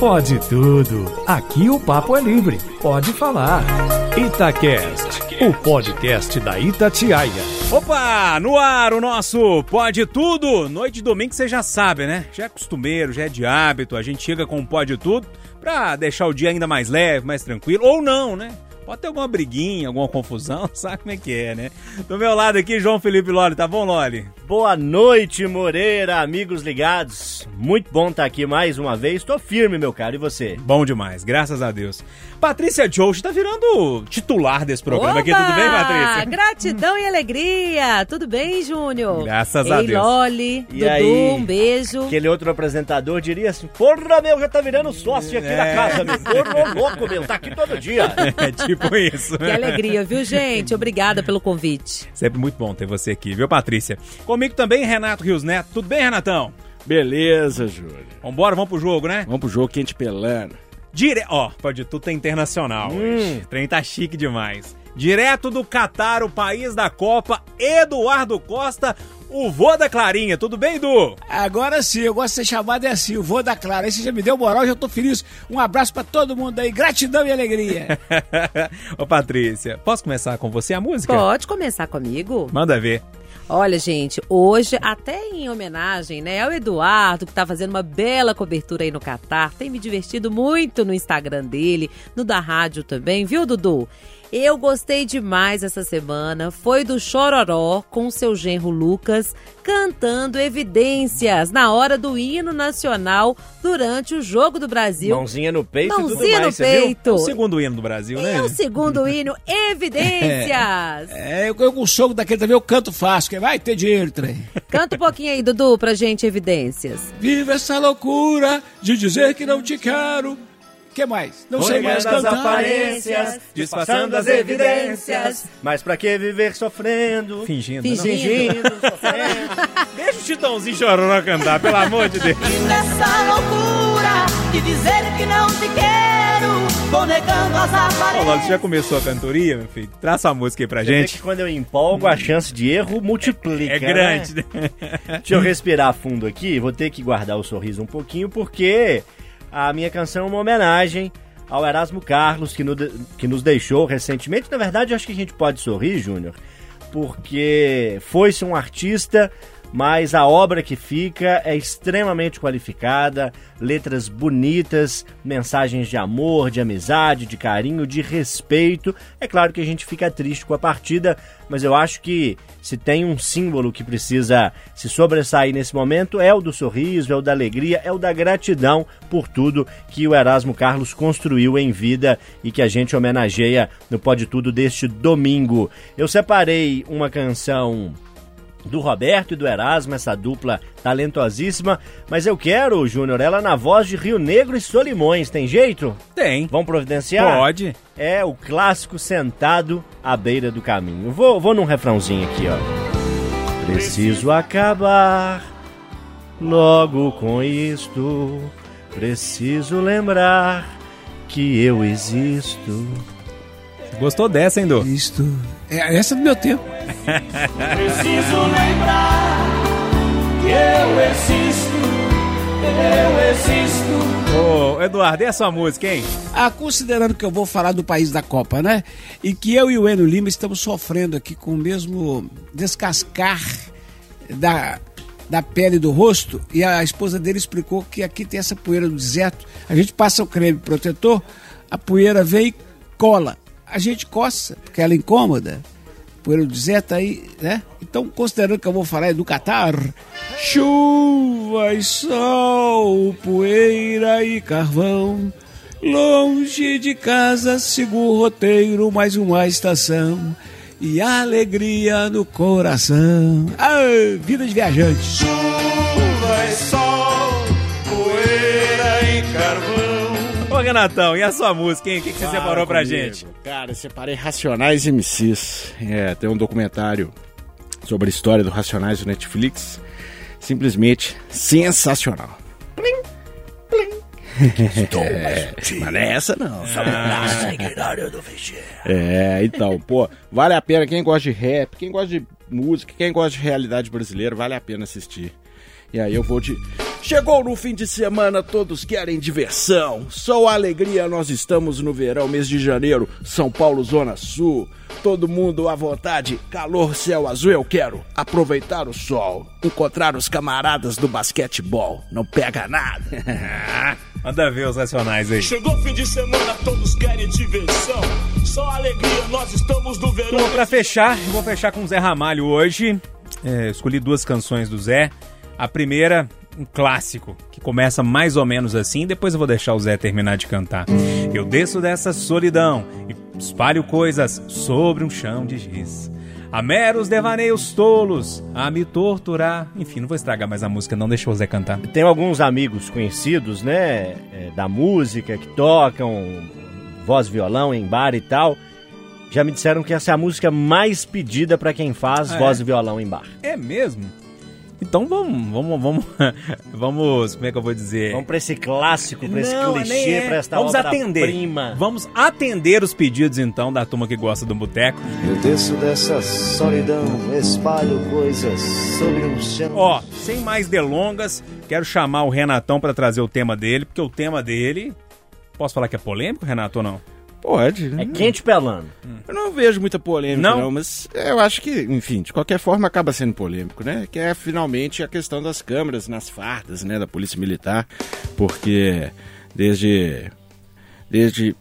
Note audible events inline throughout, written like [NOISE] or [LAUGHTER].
Pode tudo. Aqui o papo é livre. Pode falar. Itacast, o podcast da Itatiaia. Opa, no ar o nosso Pode Tudo. Noite de domingo você já sabe, né? Já é costumeiro, já é de hábito. A gente chega com o Pode Tudo pra deixar o dia ainda mais leve, mais tranquilo. Ou não, né? Pode ter alguma briguinha, alguma confusão, [LAUGHS] sabe como é que é, né? Do meu lado aqui, João Felipe Loli, tá bom, Loli? Boa noite, Moreira, amigos ligados. Muito bom estar aqui mais uma vez. Tô firme, meu caro, e você? Bom demais, graças a Deus. Patrícia Jones tá virando titular desse programa Oba! aqui, tudo bem, Patrícia? Gratidão e alegria. Tudo bem, Júnior? Graças Ei, a Deus. Loli, E Dudu, aí? um beijo. Aquele outro apresentador diria assim: Porra, meu, já tá virando sócio aqui na É. casa, meu. Porra, louco, meu, tá aqui todo dia. [LAUGHS] É tipo isso. Que alegria, viu, gente? Obrigada pelo convite. Sempre muito bom ter você aqui, viu, Patrícia? Comigo também, Renato Rios Neto. Tudo bem, Renatão? Beleza, Júlio. Vambora, vamos pro jogo, né? Vamos pro jogo quente pelando. Dire... Ó, pode tudo é internacional hoje. O trem tá chique demais. Direto do Catar, o país da Copa, Eduardo Costa, o vô da Clarinha. Tudo bem, Edu? Agora sim, eu gosto de ser chamado é assim, o vô da Clara. Aí você já me deu moral, já tô feliz. Um abraço pra todo mundo aí, gratidão e alegria. [LAUGHS] Ô, Patrícia, posso começar com você a música? Pode começar comigo? Manda ver. Olha, gente, hoje, até em homenagem, né, ao Eduardo, que tá fazendo uma bela cobertura aí no Catar, tem me divertido muito no Instagram dele, no da rádio também, viu, Dudu? Eu gostei demais essa semana. Foi do Chororó com seu genro Lucas cantando evidências na hora do hino nacional durante o Jogo do Brasil. Mãozinha no peito e tudo Mãozinha mais, no peito. O segundo hino do Brasil, né? É o segundo hino, [LAUGHS] Evidências. É, eu, eu com o sogro daquele também, eu canto fácil, que vai ter dinheiro, trem. Canta um pouquinho aí, Dudu, pra gente, Evidências. Viva essa loucura de dizer que não te quero. Que mais? Não sei mais as aparências, disfarçando as evidências. Mas pra que viver sofrendo? Fingindo. Fingindo. Fingindo, [LAUGHS] sofrendo. Deixa o Titãozinho Chororó cantar, pelo amor de Deus. Nessa loucura de dizer que não te quero, vou negando as Ô, aparências. Lolo, você já começou a cantoria, meu filho? Traça a música aí pra Você gente. que quando eu empolgo, a chance de erro multiplica. É grande, né? né? Deixa eu respirar fundo aqui, vou ter que guardar o sorriso um pouquinho, porque a minha canção é uma homenagem ao Erasmo Carlos, que, no- que nos deixou recentemente. Na verdade, acho que a gente pode sorrir, Júnior, porque foi-se um artista, mas a obra que fica é extremamente qualificada, letras bonitas, mensagens de amor, de amizade, de carinho, de respeito. É claro que a gente fica triste com a partida, mas eu acho que se tem um símbolo que precisa se sobressair nesse momento é o do sorriso, é o da alegria, é o da gratidão por tudo que o Erasmo Carlos construiu em vida e que a gente homenageia no Pode Tudo deste domingo. Eu separei uma canção do Roberto e do Erasmo, essa dupla talentosíssima, mas eu quero, Júnior, ela na voz de Rio Negro e Solimões, tem jeito? Tem. Vamos providenciar? Pode. É o clássico sentado à beira do caminho. Vou, vou num refrãozinho aqui, ó. Preciso acabar logo com isto. Preciso lembrar que eu existo. Gostou dessa, hein, Du? Isto. É, essa é do meu tempo. Preciso lembrar que eu existo, eu existo. Ô, Eduardo, e a sua música, hein? Ah, considerando que eu vou falar do país da Copa, né? E que eu e o Enio Lima estamos sofrendo aqui com o mesmo descascar da, da pele do rosto, e a esposa dele explicou que aqui tem essa poeira do deserto. A gente passa o creme protetor, a poeira vem e cola. A gente coça, porque ela é incômoda. Poeira do deserto aí, né? Então, considerando que eu vou falar do Catar, chuva e sol, poeira e carvão. Longe de casa, sigo o roteiro, mais uma estação. E alegria no coração. Ah, vida de viajante. Chuva e sol, Ô, Renatão, e a sua música, hein? O que, que você separou pra comigo. gente? Cara, eu separei Racionais MCs. É, tem um documentário sobre a história do Racionais do Netflix. Simplesmente sensacional. Plim, plim. [LAUGHS] É, mas não é essa não. É, então, pô, vale a pena quem gosta de rap, quem gosta de música, quem gosta de realidade brasileira, vale a pena assistir. E aí eu vou de Chegou no fim de semana, todos querem diversão. Só alegria, nós estamos no verão, mês de janeiro, São Paulo, Zona Sul. Todo mundo à vontade, calor, céu azul, eu quero aproveitar o sol, encontrar os camaradas do basquetebol. Não pega nada. [LAUGHS] Manda ver os racionais aí. Chegou fim de semana, todos querem diversão. Só alegria, nós estamos no verão. Então, pra fechar, eu vou fechar com o Zé Ramalho hoje. É, escolhi duas canções do Zé. A primeira, um clássico, que começa mais ou menos assim, depois eu vou deixar o Zé terminar de cantar. Eu desço dessa solidão e espalho coisas sobre um chão de giz. A meros devaneios tolos, a me torturar. Enfim, não vou estragar mais a música, não deixa o Zé cantar. Tem alguns amigos conhecidos, né, é, da música, que tocam voz e violão em bar e tal. Já me disseram que essa é a música mais pedida pra quem faz Ah, voz é? e violão em bar. É mesmo? Então vamos, vamos, vamos, [LAUGHS] vamos, como é que eu vou dizer? Vamos pra esse clássico, pra esse clichê, é. pra esta Vamos atender. obra-prima. Vamos atender os pedidos então da turma que gosta do boteco. Eu desço dessa solidão, espalho coisas sobre um chão. Ó, sem mais delongas, quero chamar o Renatão pra trazer o tema dele, porque o tema dele, posso falar que é polêmico, Renato ou não? Pode, né? É quente pelando. Eu não vejo muita polêmica, Não? não? mas eu acho que, enfim, de qualquer forma acaba sendo polêmico, né? Que é finalmente a questão das câmeras nas fardas, né, da Polícia Militar, porque desde desde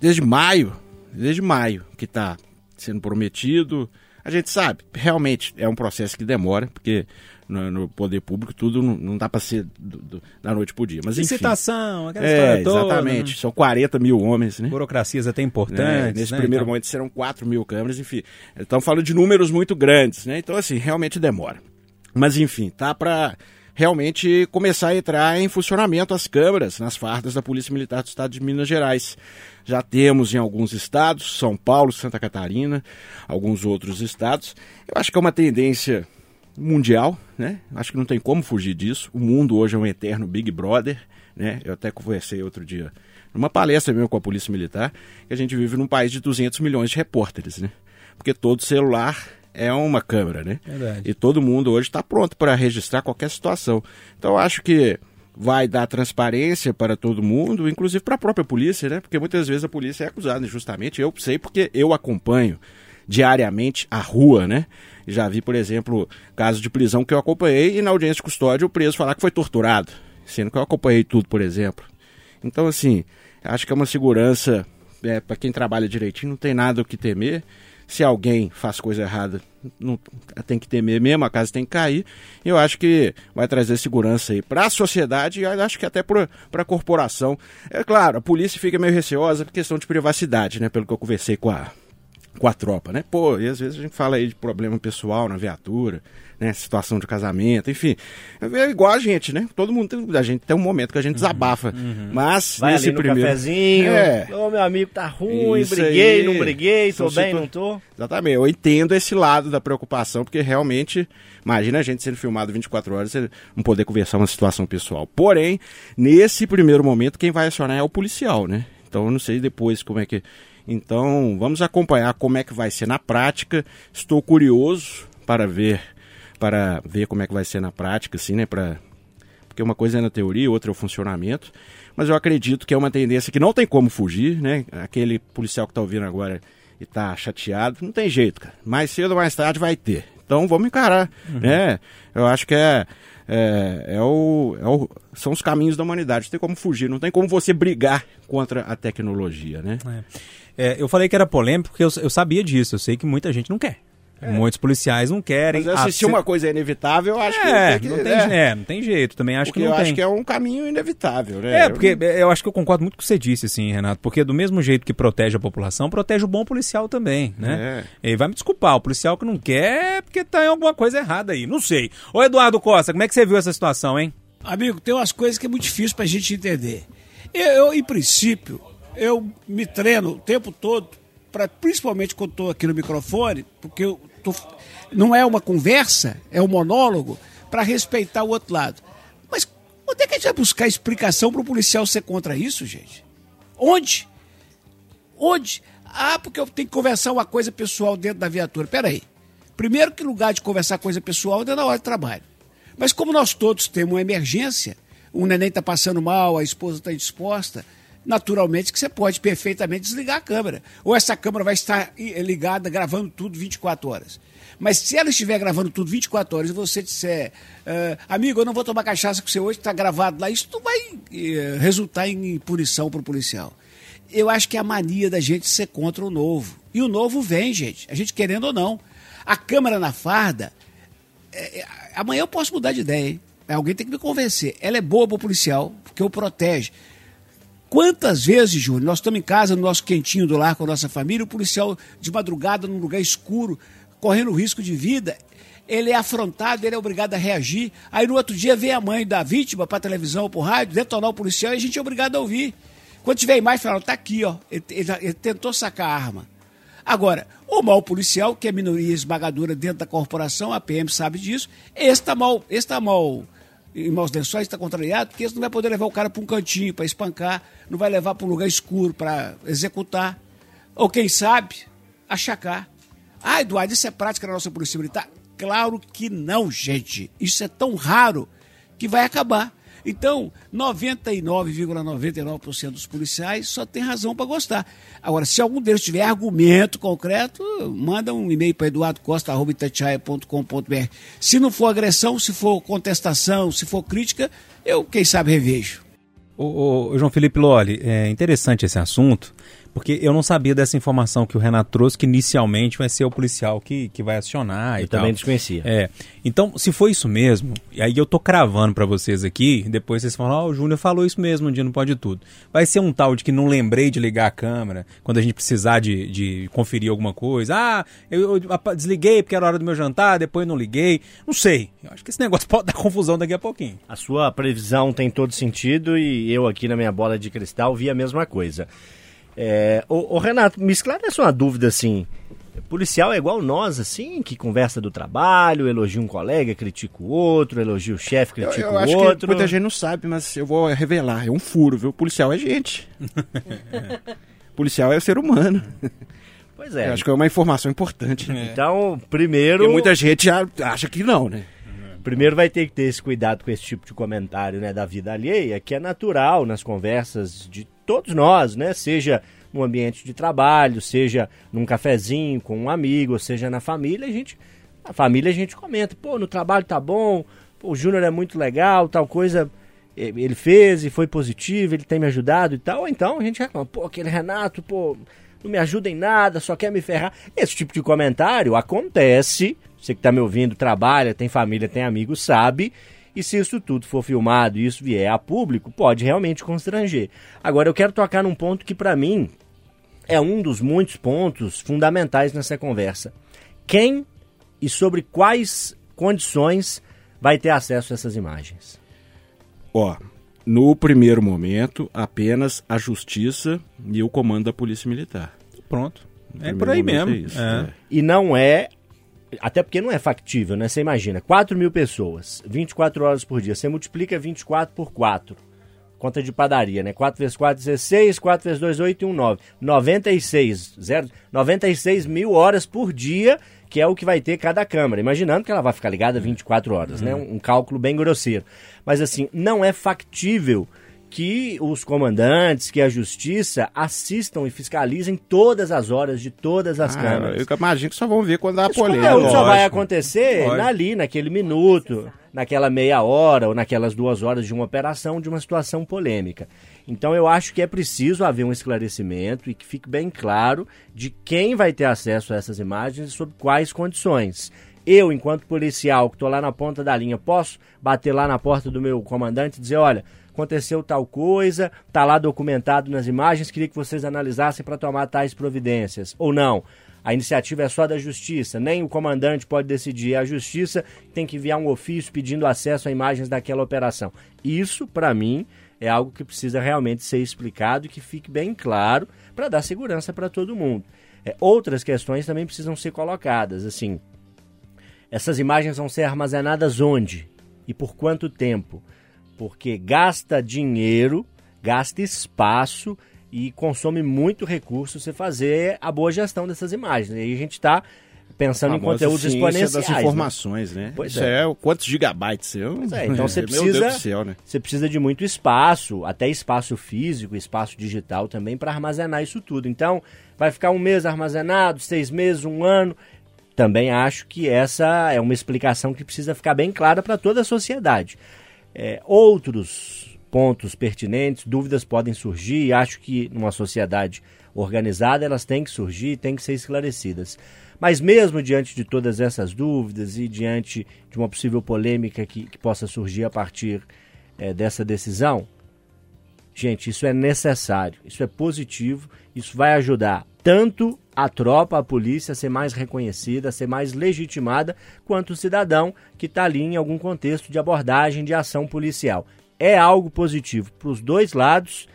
desde maio, desde maio que tá sendo prometido, a gente sabe, realmente é um processo que demora, porque no, no poder público tudo não, não dá para ser do- do- da noite pro dia, mas enfim. Licitação, aquela É, história toda. exatamente. São 40 mil homens, né? Burocracias até né? importantes. Nesse né? primeiro Então, momento serão 4 mil câmeras, enfim. Estamos falando de números muito grandes, né? Então, assim, realmente demora. Mas, enfim, tá para realmente começar a entrar em funcionamento as câmeras nas fardas da Polícia Militar do Estado de Minas Gerais. Já temos em alguns estados, São Paulo, Santa Catarina, alguns outros estados. Eu acho que é uma tendência mundial, né? Acho que não tem como fugir disso. O mundo hoje é um eterno Big Brother, né? Eu até conversei outro dia numa palestra mesmo com a Polícia Militar, que a gente vive num país de 200 milhões de repórteres, né? Porque todo celular é uma câmera, né? Verdade. E todo mundo hoje está pronto para registrar qualquer situação. Então eu acho que vai dar transparência para todo mundo, inclusive para a própria polícia, né? Porque muitas vezes a polícia é acusada injustamente. Eu sei porque eu acompanho diariamente a rua, né? Já vi, por exemplo, casos de prisão que eu acompanhei e na audiência de custódia o preso falar que foi torturado, sendo que eu acompanhei tudo, por exemplo. Então, assim, acho que é uma segurança é, para quem trabalha direitinho, não tem nada o que temer. Se alguém faz coisa errada, não tem que temer mesmo, a casa tem que cair. Eu acho que vai trazer segurança aí para a sociedade e acho que até para a corporação. É claro, a polícia fica meio receosa por questão de privacidade, né? Pelo que eu conversei com a, com a tropa, né? Pô, e às vezes a gente fala aí de problema pessoal na viatura, né? Situação de casamento, enfim. É igual a gente, né? Todo mundo tem, a gente tem um momento que a gente desabafa. Mas Vai nesse ali no primeiro. cafezinho. É. Ô, meu amigo, tá ruim, Isso briguei, aí. não briguei, tô São bem, não tô. Exatamente, eu entendo esse lado da preocupação, porque realmente, imagina a gente sendo filmado 24 horas e não poder conversar uma situação pessoal. Porém, nesse primeiro momento, quem vai acionar é o policial, né? Então eu não sei depois como é que. Então, vamos acompanhar como é que vai ser na prática. Estou curioso para ver para ver como é que vai ser na prática, assim, né? Para porque uma coisa é na teoria, outra é o funcionamento. Mas eu acredito que é uma tendência que não tem como fugir, né? Aquele policial que está ouvindo agora e está chateado, não tem jeito, cara. Mais cedo ou mais tarde vai ter. Então vamos encarar, né? Eu acho que é, é, é o, é o- são os caminhos da humanidade. Não tem como fugir, não tem como você brigar contra a tecnologia, né? É, eu falei que era polêmico porque eu, eu sabia disso. Eu sei que muita gente não quer. Muitos policiais não querem. Mas se uma coisa é inevitável, eu acho é, que tem que... não tem, é, é, não tem jeito. Também acho porque que não eu tem. acho que é um caminho inevitável, né? É, porque eu acho que eu concordo muito com o que você disse, assim, Renato. Porque do mesmo jeito que protege a população, protege o bom policial também, né? E vai me desculpar, o policial que não quer é porque tá em alguma coisa errada aí. Não sei. Ô, Eduardo Costa, como é que você viu essa situação, hein? Amigo, tem umas coisas que é muito difícil pra gente entender. Eu, eu, em princípio, eu me treino o tempo todo, pra, principalmente quando estou aqui no microfone, porque eu não é uma conversa, é um monólogo, para respeitar o outro lado. Mas onde é que a gente vai buscar explicação para o policial ser contra isso, gente? Onde? Onde? Ah, porque eu tenho que conversar uma coisa pessoal dentro da viatura. Peraí. Primeiro que lugar de conversar coisa pessoal é na hora de trabalho. Mas como nós todos temos uma emergência, o neném está passando mal, a esposa está indisposta, naturalmente que você pode perfeitamente desligar a câmera. Ou essa câmera vai estar ligada, gravando tudo 24 horas. Mas se ela estiver gravando tudo 24 horas e você disser, uh, amigo, eu não vou tomar cachaça com você hoje, está gravado lá, isso não vai uh, resultar em punição para o policial. Eu acho que é a mania da gente ser contra o novo. E o novo vem, gente, a gente querendo ou não. A câmera na farda, é, é, amanhã eu posso mudar de ideia, hein? Alguém tem que me convencer. Ela é boa para o policial, porque o protege. Quantas vezes, Júnior, nós estamos em casa, no nosso quentinho do lar com a nossa família, o policial de madrugada, num lugar escuro, correndo risco de vida, ele é afrontado, ele é obrigado a reagir. Aí no outro dia vem a mãe da vítima para televisão ou para rádio, detonar o policial e a gente é obrigado a ouvir. Quando tiver imagem, fala, tá aqui, ó, ele, ele, ele tentou sacar a arma. Agora, o mal policial, que é minoria esmagadora dentro da corporação, a PM sabe disso, esse está mal, esse tá mal em maus lençóis, está contrariado, porque esse não vai poder levar o cara para um cantinho para espancar, não vai levar para um lugar escuro para executar, ou quem sabe, achacar. Ah, Eduardo, isso é prática na nossa Polícia Militar? Claro que não, gente. Isso é tão raro que vai acabar. Então, 99,99% ,99 dos policiais só tem razão para gostar. Agora, se algum deles tiver argumento concreto, manda um e-mail para eduardocosta.com.br. Se não for agressão, se for contestação, se for crítica, eu, quem sabe, revejo. Ô, João Felipe Loli, é interessante esse assunto, porque eu não sabia dessa informação que o Renato trouxe, que inicialmente vai ser o policial que, que vai acionar eu e também tal. desconhecia. É. Então, se foi isso mesmo, e aí eu tô cravando para vocês aqui, depois vocês falam, ó, oh, o Júnior falou isso mesmo um dia não Pode Tudo. Vai ser um tal de que não lembrei de ligar a câmera, quando a gente precisar de, de conferir alguma coisa. Ah, eu, eu desliguei porque era hora do meu jantar, depois não liguei. Não sei. Eu acho que esse negócio [LAUGHS] pode dar confusão daqui a pouquinho. A sua previsão tem todo sentido e eu aqui na minha bola de cristal vi a mesma coisa. É, ô, ô, Renato, me esclarece uma dúvida assim. Policial é igual nós, assim, que conversa do trabalho, elogia um colega, critica o outro, elogia o chefe, critica eu, eu o acho outro. Que muita gente não sabe, mas eu vou revelar. É um furo, viu? Policial é gente. [LAUGHS] Policial é ser humano. Pois é. Eu acho que é uma informação importante. É. Então, primeiro. Porque muita gente acha que não, né? Primeiro vai ter que ter esse cuidado com esse tipo de comentário, né, da vida alheia, que é natural nas conversas de todos nós, né? Seja no ambiente de trabalho, seja num cafezinho com um amigo, seja na família, a gente, a família a gente comenta, pô, no trabalho tá bom, pô, o Júnior é muito legal, tal coisa ele fez e foi positivo, ele tem me ajudado e tal, então a gente reclama, pô, aquele Renato, pô, não me ajuda em nada, só quer me ferrar. Esse tipo de comentário acontece você que está me ouvindo, trabalha, tem família, tem amigos, sabe. E se isso tudo for filmado e isso vier a público, pode realmente constranger. Agora, eu quero tocar num ponto que, para mim, é um dos muitos pontos fundamentais nessa conversa. Quem e sobre quais condições vai ter acesso a essas imagens? Ó, no primeiro momento, apenas a Justiça e o comando da Polícia Militar. Pronto. É por aí mesmo. É isso, é. É. E não é até porque não é factível, né? Você imagina, 4 mil pessoas, 24 horas por dia. Você multiplica 24 por 4. Conta de padaria, né? 4 vezes 4, 16, 4 vezes 2, 8 e 1, 9. 96, zero, 96 mil horas por dia, que é o que vai ter cada câmera. Imaginando que ela vai ficar ligada 24 horas, uhum. né? Um, um cálculo bem grosseiro. Mas assim, não é factível que os comandantes, que a justiça assistam e fiscalizem todas as horas de todas as ah, câmeras. Eu imagino que só vão ver quando dá a polêmica. Isso só vai acontecer ali, naquele minuto, naquela meia hora ou naquelas duas horas de uma operação, de uma situação polêmica. Então eu acho que é preciso haver um esclarecimento e que fique bem claro de quem vai ter acesso a essas imagens e sob quais condições. Eu, enquanto policial, que estou lá na ponta da linha, posso bater lá na porta do meu comandante e dizer, olha, aconteceu tal coisa, está lá documentado nas imagens, queria que vocês analisassem para tomar tais providências. Ou não. A iniciativa é só da justiça, nem o comandante pode decidir. É a justiça tem que enviar um ofício pedindo acesso a imagens daquela operação. Isso, para mim, é algo que precisa realmente ser explicado e que fique bem claro para dar segurança para todo mundo. É, outras questões também precisam ser colocadas. Assim, essas imagens vão ser armazenadas onde e por quanto tempo? Porque gasta dinheiro, gasta espaço e consome muito recurso você fazer a boa gestão dessas imagens. E aí a gente está pensando em conteúdos exponenciais. das né? informações, né? Pois Isso é. é. quantos gigabytes? Eu, Pois é, então você [LAUGHS] precisa, céu, né? você precisa de muito espaço, até espaço físico, espaço digital também, para armazenar isso tudo. Então, vai ficar um mês armazenado, seis meses, um ano. Também acho que essa é uma explicação que precisa ficar bem clara para toda a sociedade. É, outros pontos pertinentes, dúvidas podem surgir, e acho que numa sociedade organizada elas têm que surgir, têm que ser esclarecidas. Mas mesmo diante de todas essas dúvidas e diante de uma possível polêmica que, que possa surgir a partir eh, dessa decisão, gente, isso é necessário, isso é positivo, isso vai ajudar tanto a tropa, a polícia a ser mais reconhecida, a ser mais legitimada, quanto o cidadão que está ali em algum contexto de abordagem de ação policial. É algo positivo para os dois lados.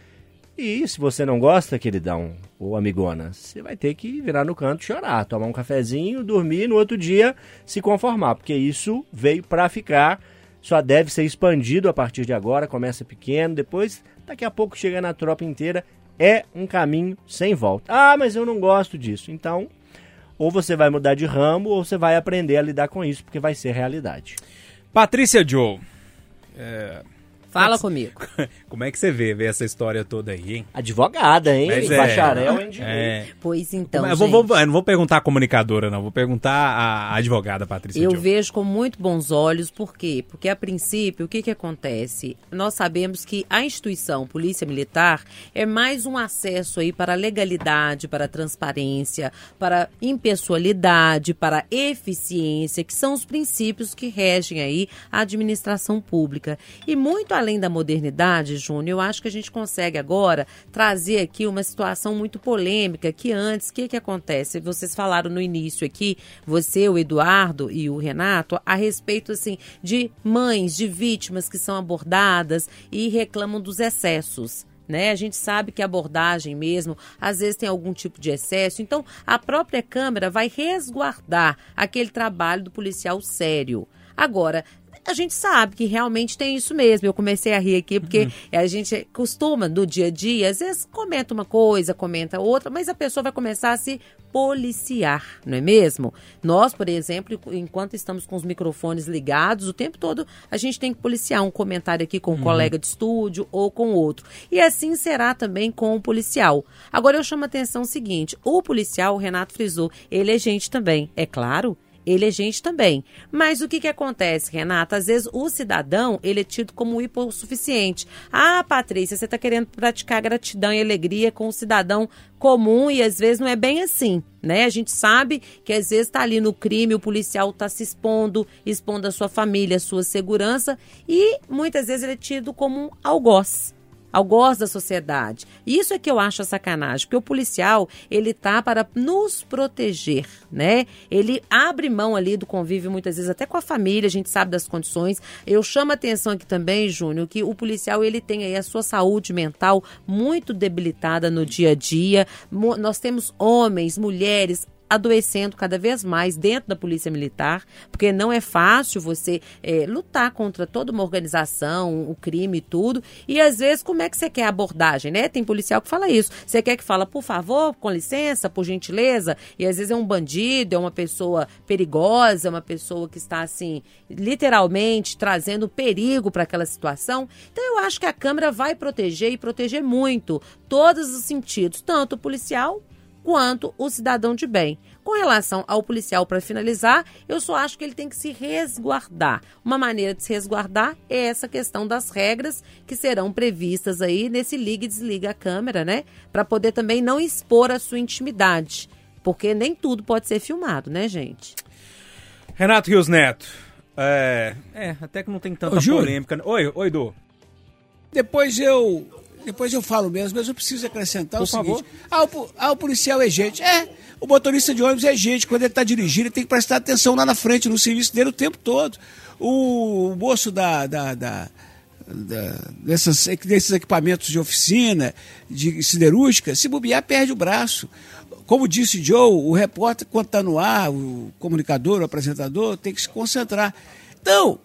E se você não gosta, queridão ou amigona, você vai ter que virar no canto chorar, tomar um cafezinho, dormir e no outro dia se conformar, porque isso veio para ficar, só deve ser expandido a partir de agora, começa pequeno, depois daqui a pouco chega na tropa inteira, é um caminho sem volta. Ah, mas eu não gosto disso. Então, ou você vai mudar de ramo ou você vai aprender a lidar com isso, porque vai ser realidade. Patrícia Joe, Fala comigo. [LAUGHS] como é que você vê, vê essa história toda aí, hein? Advogada, hein? Mas é. Bacharel em direito. É. Pois então, eu, vou, vou- eu não vou perguntar a comunicadora, não. Vou perguntar a advogada Patrícia Eu Joe. vejo com muito bons olhos, por quê? Porque a princípio, o que, que acontece? Nós sabemos que a instituição Polícia Militar é mais um acesso aí para a legalidade, para a transparência, para a impessoalidade, para a eficiência, que são os princípios que regem aí a administração pública. E muito além da modernidade, Júnior, eu acho que a gente consegue agora trazer aqui uma situação muito polêmica que antes, o que, que acontece? Vocês falaram no início aqui, você, o Eduardo e o Renato, a respeito assim de mães de vítimas que são abordadas e reclamam dos excessos. Né? A gente sabe que a abordagem mesmo, às vezes tem algum tipo de excesso. Então, a própria Câmara vai resguardar aquele trabalho do policial sério. Agora, a gente sabe que realmente tem isso mesmo. Eu comecei a rir aqui porque a gente costuma, no dia a dia, às vezes comenta uma coisa, comenta outra, mas a pessoa vai começar a se policiar, não é mesmo? Nós, por exemplo, enquanto estamos com os microfones ligados, o tempo todo a gente tem que policiar um comentário aqui com um colega de estúdio ou com outro. E assim será também com o policial. Agora eu chamo a atenção o seguinte: o policial, o Renato frisou, ele é gente também, é claro ele é gente também. Mas o que, que acontece, Renata? Às vezes o cidadão, ele é tido como hipossuficiente. Ah, Patrícia, você está querendo praticar gratidão e alegria com o cidadão comum e às vezes não é bem assim, né? A gente sabe que às vezes está ali no crime, o policial está se expondo, expondo a sua família, a sua segurança e muitas vezes ele é tido como um algoz algoz da sociedade. Isso é que eu acho a sacanagem, porque o policial, ele tá para nos proteger, né? Ele abre mão ali do convívio muitas vezes até com a família, a gente sabe das condições. Eu chamo a atenção aqui também, Júnior, que o policial, ele tem aí a sua saúde mental muito debilitada no dia a dia. Nós temos homens, mulheres, adoecendo cada vez mais dentro da polícia militar, porque não é fácil você eh, lutar contra toda uma organização, o crime e tudo. E às vezes, como é que você quer a abordagem, né? Tem policial que fala isso. Você quer que fala, por favor, com licença, por gentileza, e às vezes é um bandido, é uma pessoa perigosa, uma pessoa que está assim, literalmente trazendo perigo para aquela situação. Então eu acho que a Câmara vai proteger e proteger muito todos os sentidos, tanto o policial quanto o cidadão de bem. Com relação ao policial, para finalizar, eu só acho que ele tem que se resguardar. Uma maneira de se resguardar é essa questão das regras que serão previstas aí nesse liga e desliga a câmera, né? Para poder também não expor a sua intimidade. Porque nem tudo pode ser filmado, né, gente? Renato Rios Neto. É, é, até que não tem tanta Ô, polêmica. Oi, oi, Du. Depois eu. Depois eu falo mesmo, mas eu preciso acrescentar Por o seguinte. favor. Ah o, ah, o policial é gente. É, o motorista de ônibus é gente. Quando ele está dirigindo, ele tem que prestar atenção lá na frente, no serviço dele o tempo todo. O, moço da. da, da da- dessas, desses equipamentos de oficina, de siderúrgica, se bobear, perde o braço. Como disse Joe, o repórter, quando está no ar, o comunicador, o apresentador, tem que se concentrar. Então,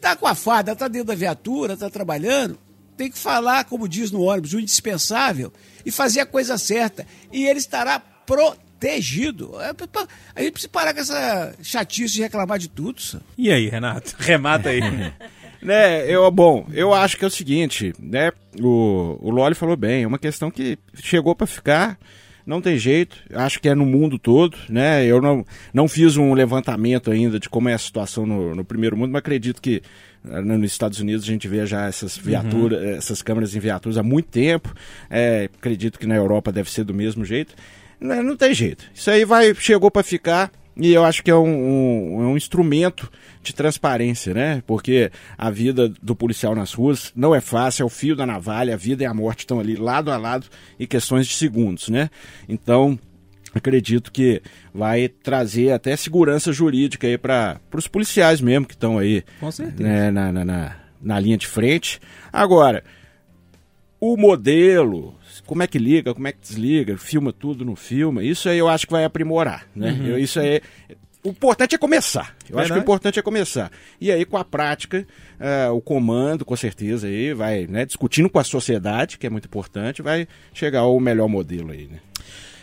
tá com a farda, tá dentro da viatura, tá trabalhando, tem que falar, como diz no ônibus, o indispensável e fazer a coisa certa. E ele estará protegido. É, A gente precisa parar com essa chatice de reclamar de tudo. Só. E aí, Renato? [LAUGHS] Remata aí. [LAUGHS] Né, eu, bom, eu acho que é o seguinte, né, o, o Loli falou bem, é uma questão que chegou para ficar, não tem jeito, acho que é no mundo todo, né, eu não, não fiz um levantamento ainda de como é a situação no, no primeiro mundo, mas acredito que nos Estados Unidos a gente vê já essas viaturas, essas câmeras em viaturas há muito tempo, é, acredito que na Europa deve ser do mesmo jeito, Né, não tem jeito, isso aí vai, chegou para ficar, e eu acho que é um, um- é um instrumento de transparência, né? Porque a vida do policial nas ruas não é fácil, é o fio da navalha, a vida e a morte estão ali lado a lado em questões de segundos, né? Então, acredito que vai trazer até segurança jurídica aí para os policiais mesmo que estão aí né, na, na, na, na linha de frente. Agora, o modelo, como é que liga, como é que desliga, filma tudo, não filma, isso aí eu acho que vai aprimorar, né? Uhum. Eu- isso aí, o importante é começar. Eu acho que o Verdade. importante é começar. E aí, com a prática, eh, o comando, com certeza, aí vai, né, discutindo com a sociedade, que é muito importante, vai chegar ao melhor modelo aí, né?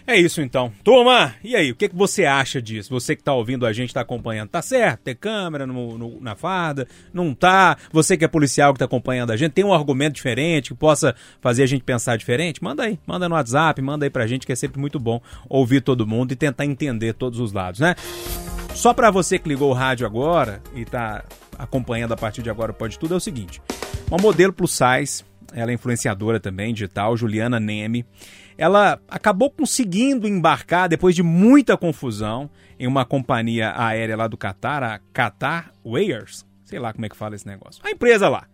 É isso então. Turma, e aí, o que, que você acha disso? Você que tá ouvindo a gente, tá acompanhando, tá certo? Ter câmera no, no- na farda? Não tá? Você que é policial que tá acompanhando a gente, tem um argumento diferente que possa fazer a gente pensar diferente? Manda aí, manda no WhatsApp, manda aí pra gente, que é sempre muito bom ouvir todo mundo e tentar entender todos os lados, né? Só pra você que ligou o rádio agora e tá acompanhando a partir de agora o Pode Tudo, é o seguinte. Uma modelo plus size, ela é influenciadora também, digital, Juliana Neme. Ela acabou conseguindo embarcar, depois de muita confusão, em uma companhia aérea lá do Qatar, a Qatar Airways. Sei lá como é que fala esse negócio. A empresa lá.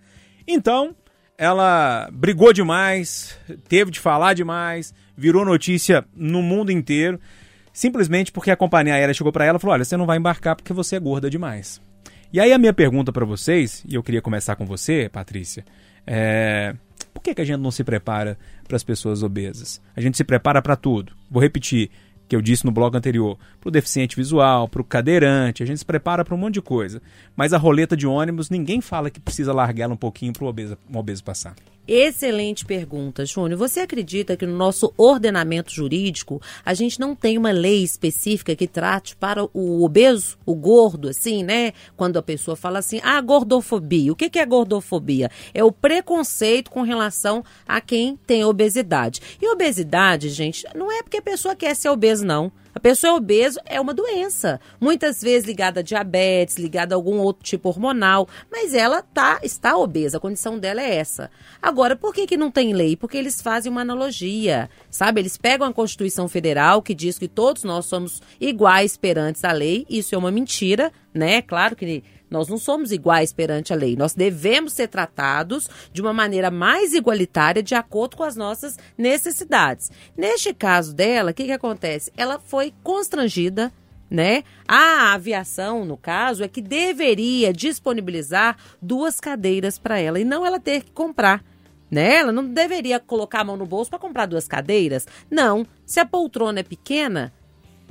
Então, ela brigou demais, teve de falar demais, virou notícia no mundo inteiro, simplesmente porque a companhia aérea chegou para ela e falou: "Olha, você não vai embarcar porque você é gorda demais". E aí a minha pergunta para vocês, e eu queria começar com você, Patrícia, é por que, que a gente não se prepara para as pessoas obesas? A gente se prepara para tudo. Vou repetir que eu disse no blog anterior, para o deficiente visual, para o cadeirante, a gente se prepara para um monte de coisa. Mas a roleta de ônibus, ninguém fala que precisa largar ela um pouquinho para o um obeso passar. Excelente pergunta, Júnior. Você acredita que no nosso ordenamento jurídico a gente não tem uma lei específica que trate para o obeso, o gordo, assim, né? Quando a pessoa fala assim, ah, gordofobia. O que é gordofobia? É o preconceito com relação a quem tem obesidade. E obesidade, gente, não é porque a pessoa quer ser obeso, não. Pessoa obeso é uma doença, muitas vezes ligada a diabetes, ligada a algum outro tipo hormonal, mas ela tá, está obesa, a condição dela é essa. Agora, por que, que não tem lei? Porque eles fazem uma analogia, sabe? Eles pegam a Constituição Federal, que diz que todos nós somos iguais perante a lei, isso é uma mentira, né? Claro que nós não somos iguais perante a lei. Nós devemos ser tratados de uma maneira mais igualitária, de acordo com as nossas necessidades. Neste caso dela, o que, que acontece? Ela foi constrangida. Né? A aviação, no caso, é que deveria disponibilizar duas cadeiras para ela e não ela ter que comprar. Né? Ela não deveria colocar a mão no bolso para comprar duas cadeiras. Não. Se a poltrona é pequena,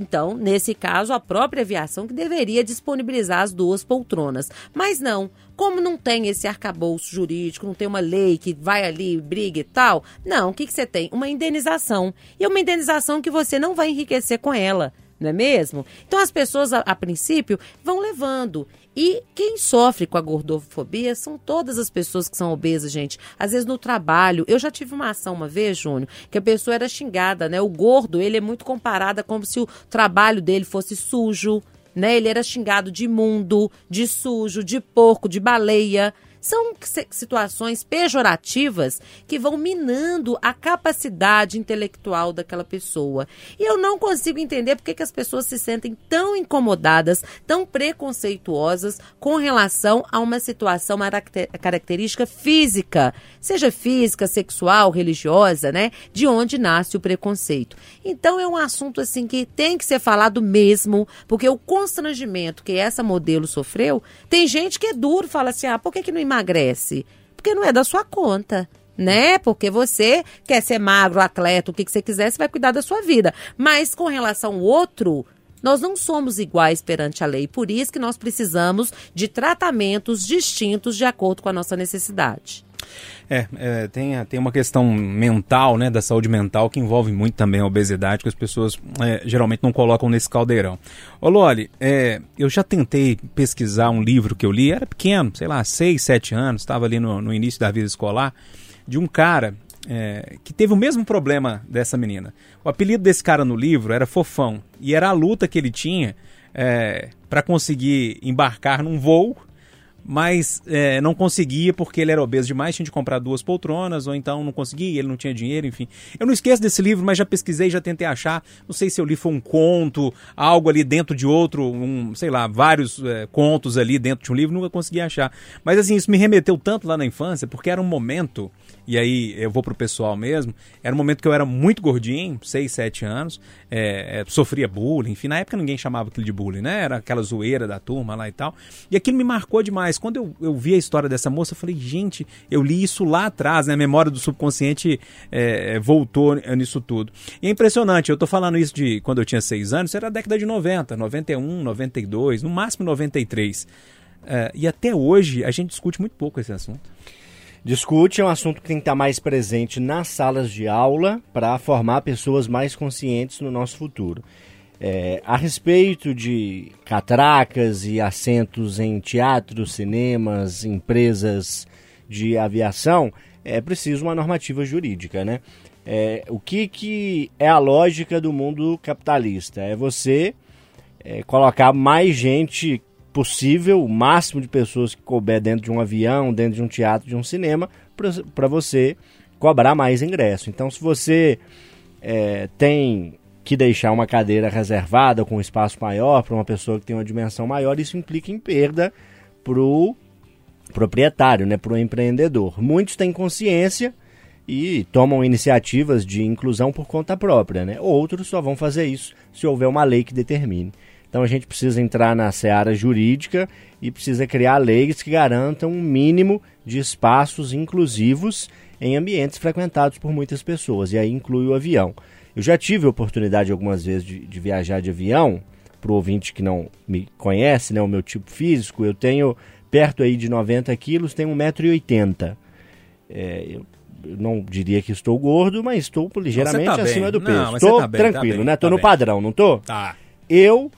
então, nesse caso, a própria aviação que deveria disponibilizar as duas poltronas. Mas não, como não tem esse arcabouço jurídico, não tem uma lei que vai ali, briga e tal, não, o que, que você tem? Uma indenização. E é uma indenização que você não vai enriquecer com ela, não é mesmo? Então, as pessoas, a, a princípio, vão levando. E quem sofre com a gordofobia são todas as pessoas que são obesas, gente. Às vezes no trabalho. Eu já tive uma ação uma vez, Júnior, que a pessoa era xingada, né? O gordo, ele é muito comparado como se o trabalho dele fosse sujo, né? Ele era xingado de imundo, de sujo, de porco, de baleia. São situações pejorativas que vão minando a capacidade intelectual daquela pessoa. E eu não consigo entender por que as pessoas se sentem tão incomodadas, tão preconceituosas com relação a uma situação, característica física, seja física, sexual, religiosa, né? De onde nasce o preconceito. Então é um assunto assim que tem que ser falado mesmo, porque o constrangimento que essa modelo sofreu, tem gente que é duro, fala assim: "Ah, por que que não emagrece?" Porque não é da sua conta. Né? Porque você quer ser magro, atleta, o que, que você quiser, você vai cuidar da sua vida. Mas com relação ao outro, nós não somos iguais perante a lei. Por isso que nós precisamos de tratamentos distintos de acordo com a nossa necessidade. É, é, tem, tem uma questão mental, né, da saúde mental, que envolve muito também a obesidade, que as pessoas é, geralmente não colocam nesse caldeirão. Ô Loli, é, eu já tentei pesquisar um livro que eu li, era pequeno, sei lá, 6, 7 anos, estava ali no, no início da vida escolar, de um cara é, que teve o mesmo problema dessa menina. O apelido desse cara no livro era Fofão, e era a luta que ele tinha para conseguir embarcar num voo mas é, não conseguia porque ele era obeso demais, tinha de comprar duas poltronas, ou então não conseguia, ele não tinha dinheiro, enfim. Eu não esqueço desse livro, mas já pesquisei, já tentei achar. Não sei se eu li foi um conto, algo ali dentro de outro, um, sei lá, vários é, contos ali dentro de um livro, nunca consegui achar. Mas assim, isso me remeteu tanto lá na infância, porque era um momento, e aí eu vou pro pessoal mesmo, era um momento que eu era muito gordinho, 6, 7 anos, é, é, sofria bullying, enfim, na época ninguém chamava aquilo de bullying, né? Era aquela zoeira da turma lá e tal. E aquilo me marcou demais. Quando eu, eu vi a história dessa moça, eu falei, gente, eu li isso lá atrás, né? A memória do subconsciente é, voltou nisso tudo. E é impressionante, eu tô falando isso de quando eu tinha 6 anos, era a década de 90, 91, 92, no máximo 93. É, e até hoje a gente discute muito pouco esse assunto. Discute é um assunto que tem que estar mais presente nas salas de aula para formar pessoas mais conscientes no nosso futuro. É, a respeito de catracas e assentos em teatros, cinemas, empresas de aviação, é preciso uma normativa jurídica, né? É, o que, que é a lógica do mundo capitalista? É você é, colocar mais gente possível, o máximo de pessoas que couber dentro de um avião, dentro de um teatro, de um cinema, para você cobrar mais ingresso. Então, se você é, tem que deixar uma cadeira reservada com um espaço maior para uma pessoa que tem uma dimensão maior, isso implica em perda para o proprietário, né, para o empreendedor. Muitos têm consciência e tomam iniciativas de inclusão por conta própria, né? Outros só vão fazer isso se houver uma lei que determine. Então a gente precisa entrar na seara jurídica e precisa criar leis que garantam um mínimo de espaços inclusivos em ambientes frequentados por muitas pessoas, e aí inclui o avião. Eu já tive a oportunidade algumas vezes de, de viajar de avião, para o ouvinte que não me conhece, né, o meu tipo físico, eu tenho perto aí de 90 quilos, tenho 1,80m. É, eu, não diria que estou gordo, mas estou ligeiramente tá bem. acima do Não, peso. mas Estou tá bem, tá tranquilo, bem, né? Estou tá no bem. padrão, não estou? Tá. Eu,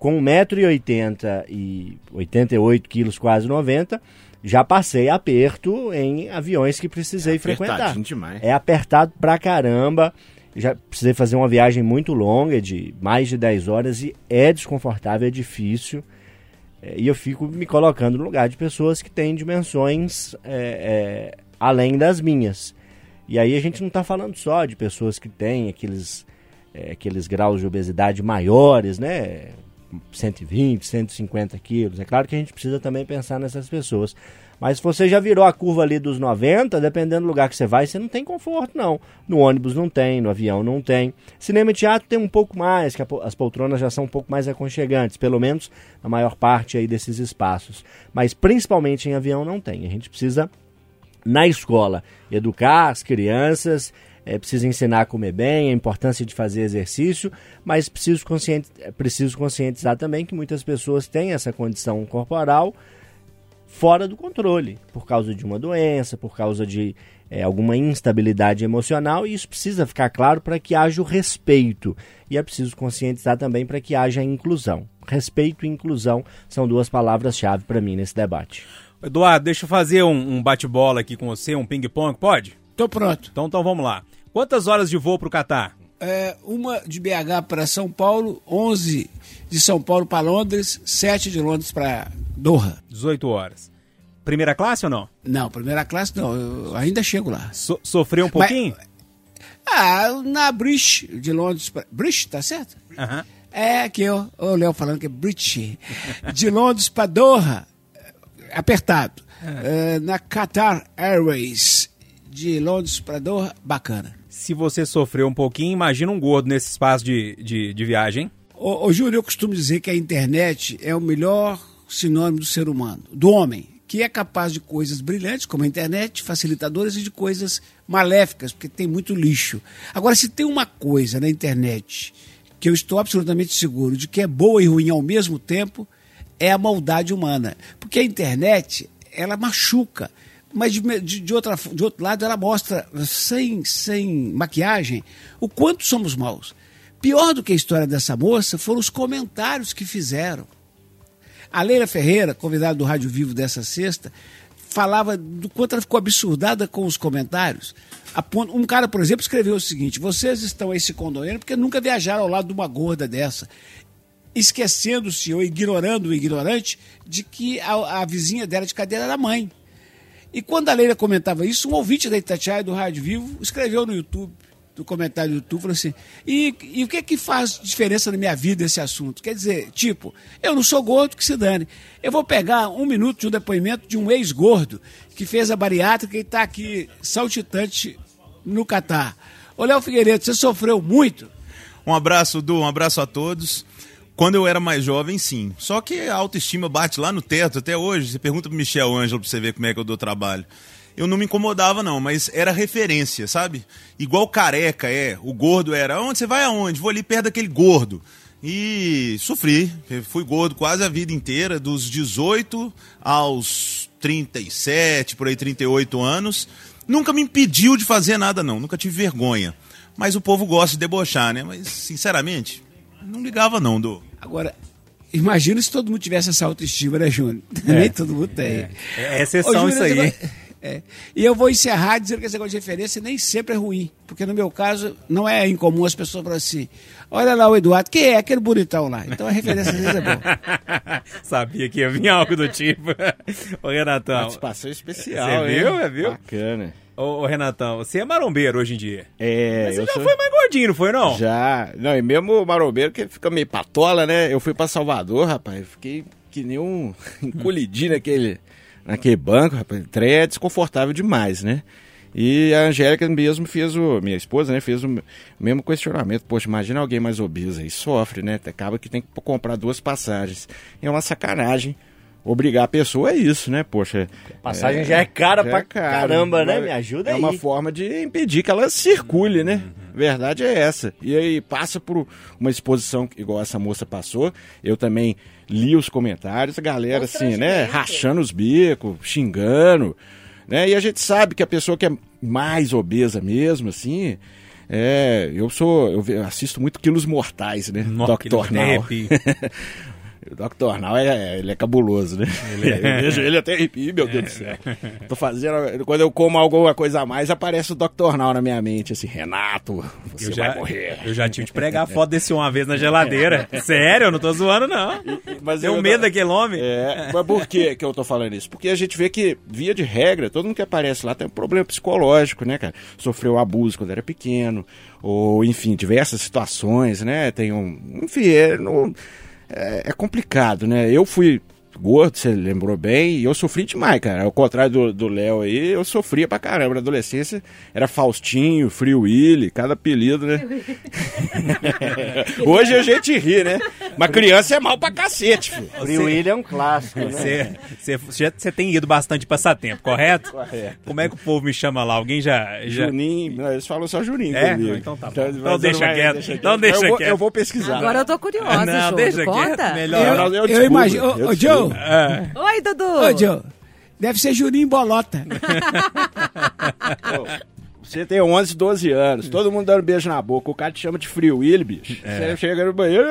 com 1,80m e 88 quilos, quase 90 já passei aperto em aviões que precisei frequentar. Apertadinho demais. É apertado pra caramba. Já precisei fazer uma viagem muito longa, de mais de 10 horas, e é desconfortável, é difícil. É, E eu fico me colocando no lugar de pessoas que têm dimensões é, é, além das minhas. E aí a gente não está falando só de pessoas que têm aqueles, é, aqueles graus de obesidade maiores, né? 120, 150 quilos. É claro que a gente precisa também pensar nessas pessoas. Mas se você já virou a curva ali dos 90, dependendo do lugar que você vai, você não tem conforto, não. No ônibus não tem, no avião não tem. Cinema e teatro tem um pouco mais, que as poltronas já são um pouco mais aconchegantes, pelo menos na maior parte aí desses espaços. Mas principalmente em avião não tem. A gente precisa na escola educar as crianças, é preciso ensinar a comer bem, a importância de fazer exercício, mas preciso, conscienti é preciso conscientizar também que muitas pessoas têm essa condição corporal fora do controle, por causa de uma doença, por causa de é, alguma instabilidade emocional, e isso precisa ficar claro para que haja o respeito. E é preciso conscientizar também para que haja a inclusão. Respeito e inclusão são duas palavras-chave para mim nesse debate. Eduardo, deixa eu fazer um, um bate-bola aqui com você, um ping-pong, pode? Tô pronto. Então, então vamos lá. Quantas horas de voo pro Catar? É, uma de BH para São Paulo, 11 de São Paulo para Londres, 7 de Londres para Doha. 18 horas. Primeira classe ou não? Não, primeira classe não, eu ainda chego lá. So- sofreu um pouquinho? Ah, na British de Londres para... British, tá certo? Aham. É aqui, ó, o Léo falando que é British. De Londres para Doha, apertado. É, na Qatar Airways, de Londres para Doha, bacana. Se você sofreu um pouquinho, imagina um gordo nesse espaço de, de, de viagem. Ô, ô Júlio, eu costumo dizer que a internet é o melhor sinônimo do ser humano, do homem, que é capaz de coisas brilhantes, como a internet, facilitadoras, e de coisas maléficas, porque tem muito lixo. Agora, se tem uma coisa na internet que eu estou absolutamente seguro de que é boa e ruim ao mesmo tempo, é a maldade humana. Porque a internet, ela machuca. Mas de, de, outra, de outro lado ela mostra, sem, sem maquiagem, o quanto somos maus. Pior do que a história dessa moça foram os comentários que fizeram. A Leila Ferreira, convidada do Rádio Vivo dessa sexta, falava do quanto ela ficou absurdada com os comentários. Um cara, por exemplo, escreveu o seguinte: vocês estão aí se condoendo porque nunca viajaram ao lado de uma gorda dessa. Esquecendo-se ou ignorando o ignorante de que a, a vizinha dela de cadeira era mãe. E quando a Leila comentava isso, um ouvinte da Itatiaia do Rádio Vivo escreveu no YouTube, no comentário do YouTube, falou assim: e, e o que é que faz diferença na minha vida esse assunto? Quer dizer, tipo, eu não sou gordo, que se dane. Eu vou pegar um minuto de um depoimento de um ex-gordo que fez a bariátrica e está aqui saltitante no Catar. Ô, Léo Figueiredo, você sofreu muito? Um abraço, Du, um abraço a todos. Quando eu era mais jovem, sim. Só que a autoestima bate lá no teto até hoje. Você pergunta pro Michel Ângelo pra você ver como é que eu dou trabalho. Eu não me incomodava, não, mas era referência, sabe? Igual careca é. O gordo era. Onde você vai aonde? Vou ali perto daquele gordo. E sofri. Fui gordo quase a vida inteira, dos 18 aos 37, por aí 38 anos. Nunca me impediu de fazer nada, não. Nunca tive vergonha. Mas o povo gosta de debochar, né? Mas, sinceramente, não ligava, não, do. Agora, imagina se todo mundo tivesse essa autoestima, né, Júnior? Nem todo mundo tem. É exceção Ô, Júnior, isso aí. negócio- é. E eu vou encerrar dizendo que esse negócio de referência nem sempre é ruim. Porque no meu caso, não é incomum as pessoas falarem assim: olha lá o Eduardo, quem é aquele bonitão lá? Então a referência às vezes é boa. [LAUGHS] Sabia que ia vir algo do tipo. [LAUGHS] Ô, Renatão. Participação especial, Você viu? É, viu? Bacana. Ô, ô, Renatão, você é marombeiro hoje em dia. É, Mas você eu já sou- foi mais gordinho, não foi não? Já. Não, e mesmo o marombeiro que fica meio patola, né? Eu fui pra Salvador, rapaz, fiquei que nem um [LAUGHS] encolhidinho naquele, naquele banco, rapaz. O trem é desconfortável demais, né? E a Angélica mesmo fez o. Minha esposa, né? Fez o mesmo questionamento. Poxa, imagina alguém mais obeso aí, sofre, né? Acaba que tem que comprar duas passagens. É uma sacanagem. Obrigar a pessoa a isso, né? Poxa. Passagem já é cara pra caramba, né? Me ajuda é aí. uma forma de impedir que ela circule, né? Verdade é essa. E aí passa por uma exposição igual essa moça passou. Eu também li os comentários, a galera assim, né? Rachando os bicos, xingando. Né? E a gente sabe que a pessoa que é mais obesa mesmo, assim. É, eu sou. Eu assisto muito Quilos Mortais, né? Quilos Now. [LAUGHS] O Dr. Now é, ele é cabuloso, né? Ele é- [LAUGHS] eu vejo ele até arrepio, meu Deus do céu. Tô fazendo. Quando eu como alguma coisa a mais, aparece o Dr. Now na minha mente, assim, Renato, você Eu já, vai morrer. eu já tive de pregar a foto desse homem uma vez na geladeira. [LAUGHS] Sério, eu não tô zoando, não. Mas Tenho eu- medo daquele homem. É, mas por que, que eu tô falando isso? Porque a gente vê que, via de regra, todo mundo que aparece lá tem um problema psicológico, né, cara? Sofreu abuso quando era pequeno, ou, enfim, diversas situações, né? Tem um. Enfim, é, não- é- é complicado, né? Eu fui gordo, você lembrou bem, e eu sofri demais, cara. Ao contrário do- do Léo aí, eu sofria pra caramba. Na adolescência era Faustinho, Free Willy, cada apelido, né? [LAUGHS] Hoje a gente ri, né? Mas criança é mal pra cacete, filho. Free Willy é um clássico, né? Você, você, você, você tem ido bastante de passatempo, correto? Correto. Como é que o povo me chama lá? Alguém já. já... Juninho, não, eles falam só Juninho É? comigo. Então tá bom. mas Então não deixa vai- quieto. Então deixa eu vou, quieto. Eu vou pesquisar. Agora eu tô curiosa, Não, Júnior. deixa Conta. quieto, melhor. Eu, não, eu eu imagino. Ô, ô, Joe! É. Oi, Dudu. Ô, Joe! Deve ser Juninho Bolota. [LAUGHS] Você tem 11, 12 anos, todo mundo dando beijo na boca, o cara te chama de Free Willy, bicho. Você chega no banheiro,